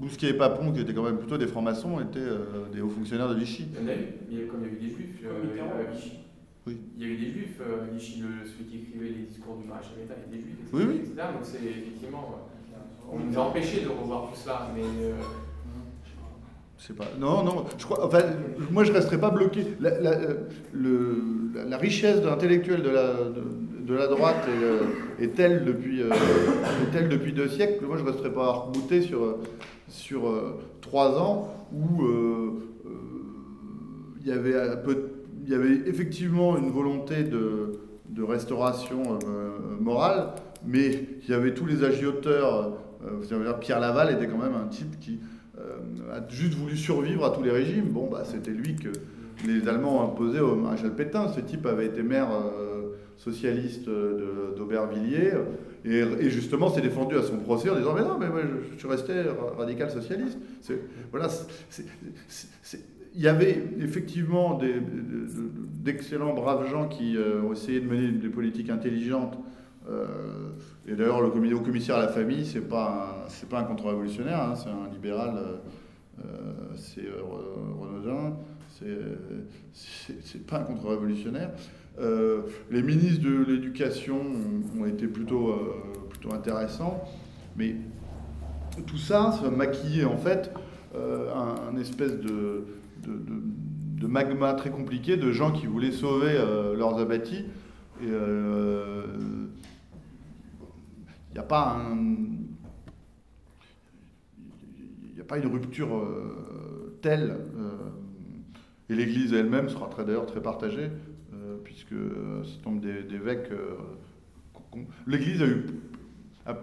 Bou- euh, Bousquier et Papon, qui étaient quand même plutôt des francs-maçons, étaient euh, des hauts fonctionnaires de Vichy. Il y en a eu, a- comme il y a eu des juifs euh, à Vichy. Oui. Il y a eu des juifs, euh, Vichy, le- celui qui écrivait les discours du maréchal il y a des juifs, etc. Oui, oui. etc. Donc c'est effectivement. euh, On nous a empêchés de revoir tout cela, mais. euh, pas. Non, non. Je crois. Enfin, moi, je resterai pas bloqué. La, la- euh, le- la- la richesse intellectuelle de la, de, de la droite est, euh, est telle depuis, euh, est telle depuis deux siècles. que Moi, je resterai pas rebouté sur euh, sur euh, trois ans où euh, euh, il y avait un peu, il y avait effectivement une volonté de, de restauration morale, mais il y avait tous les agioteurs. Pierre Laval était quand même un type qui a juste voulu survivre à tous les régimes. Bon, bah, c'était lui que, les Allemands ont imposé au maréchal Pétain. Ce type avait été maire socialiste d'Aubervilliers et, justement s'est défendu à son procès en disant Mais non, mais moi je, je ra- radical socialiste. Voilà, il y avait effectivement d'excellents, braves gens qui euh, ont essayé de mener des politiques intelligentes. Euh, et d'ailleurs, le commissaire à la famille, c'est pas un- pas un contre-révolutionnaire, c'est un libéral. c'est Re- Renaudin. C'est pas un contre-révolutionnaire. Euh, les ministres de l'éducation ont, été plutôt euh, plutôt intéressants, mais tout ça, ça va maquiller en fait euh, un, espèce de, magma très compliqué de gens qui voulaient sauver leurs abattis. Il n'y a pas un, n'y a pas une rupture telle. et l'Église elle-même sera d'ailleurs très partagée, puisque euh, ce nombre d'é- d'évêques. L'Église a eu a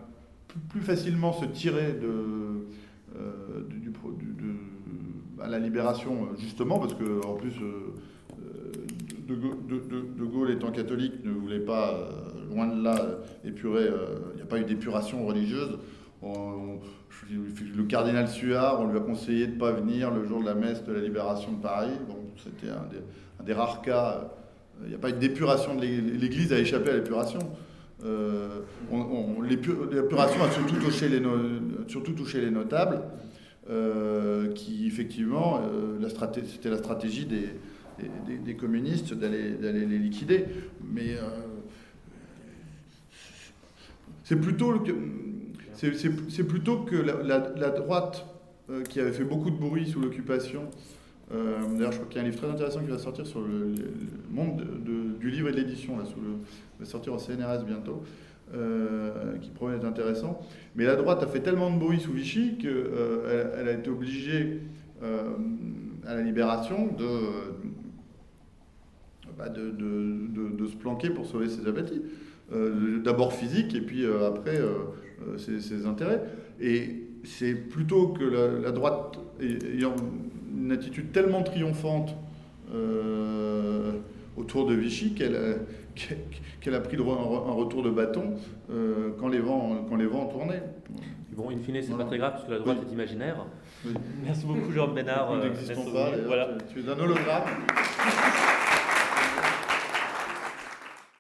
plus facilement se tirer de, euh, à la libération, euh, justement, parce que en plus, euh, de, Gaulle- étant catholique ne voulait pas, loin de là, épurer, il n'y a pas eu d'épuration religieuse. Le cardinal Suard, on lui a conseillé de ne pas venir le jour de la messe de la libération de Paris. Bon, c'était un un des rares cas. Il n'y a pas eu d'épuration de l'Église. A échappé à l'épuration. Euh, on- on- l'épu- L'épuration a surtout touché les, notables, euh, qui effectivement, euh, c'était la stratégie des, communistes d'aller les liquider. Mais c'est plutôt que la, droite qui avait fait beaucoup de bruit sous l'occupation. Euh, D'ailleurs, je crois qu'il y a un livre très intéressant qui va sortir sur le, monde de- de- du livre et de l'édition, le, va sortir au CNRS bientôt, euh, qui promet d'être intéressant. Mais la droite a fait tellement de bruit sous Vichy qu'elle elle a été obligée, euh, à la libération, de, bah, de, se planquer pour sauver ses abattis. Euh, D'abord physique et puis euh, après euh, euh, ses, intérêts. Et c'est plutôt que la, droite ay- ayant une attitude tellement triomphante euh, autour de Vichy qu'elle a, qu'elle a pris un retour de bâton euh, quand, les vents, quand les vents tournaient. Bon, in fine, c'est Voilà. pas très grave puisque la droite Oui. est imaginaire. Oui. Merci beaucoup, Jérôme Bénard. Nous euh, n'existons pas. Voilà. Tu es un hologramme.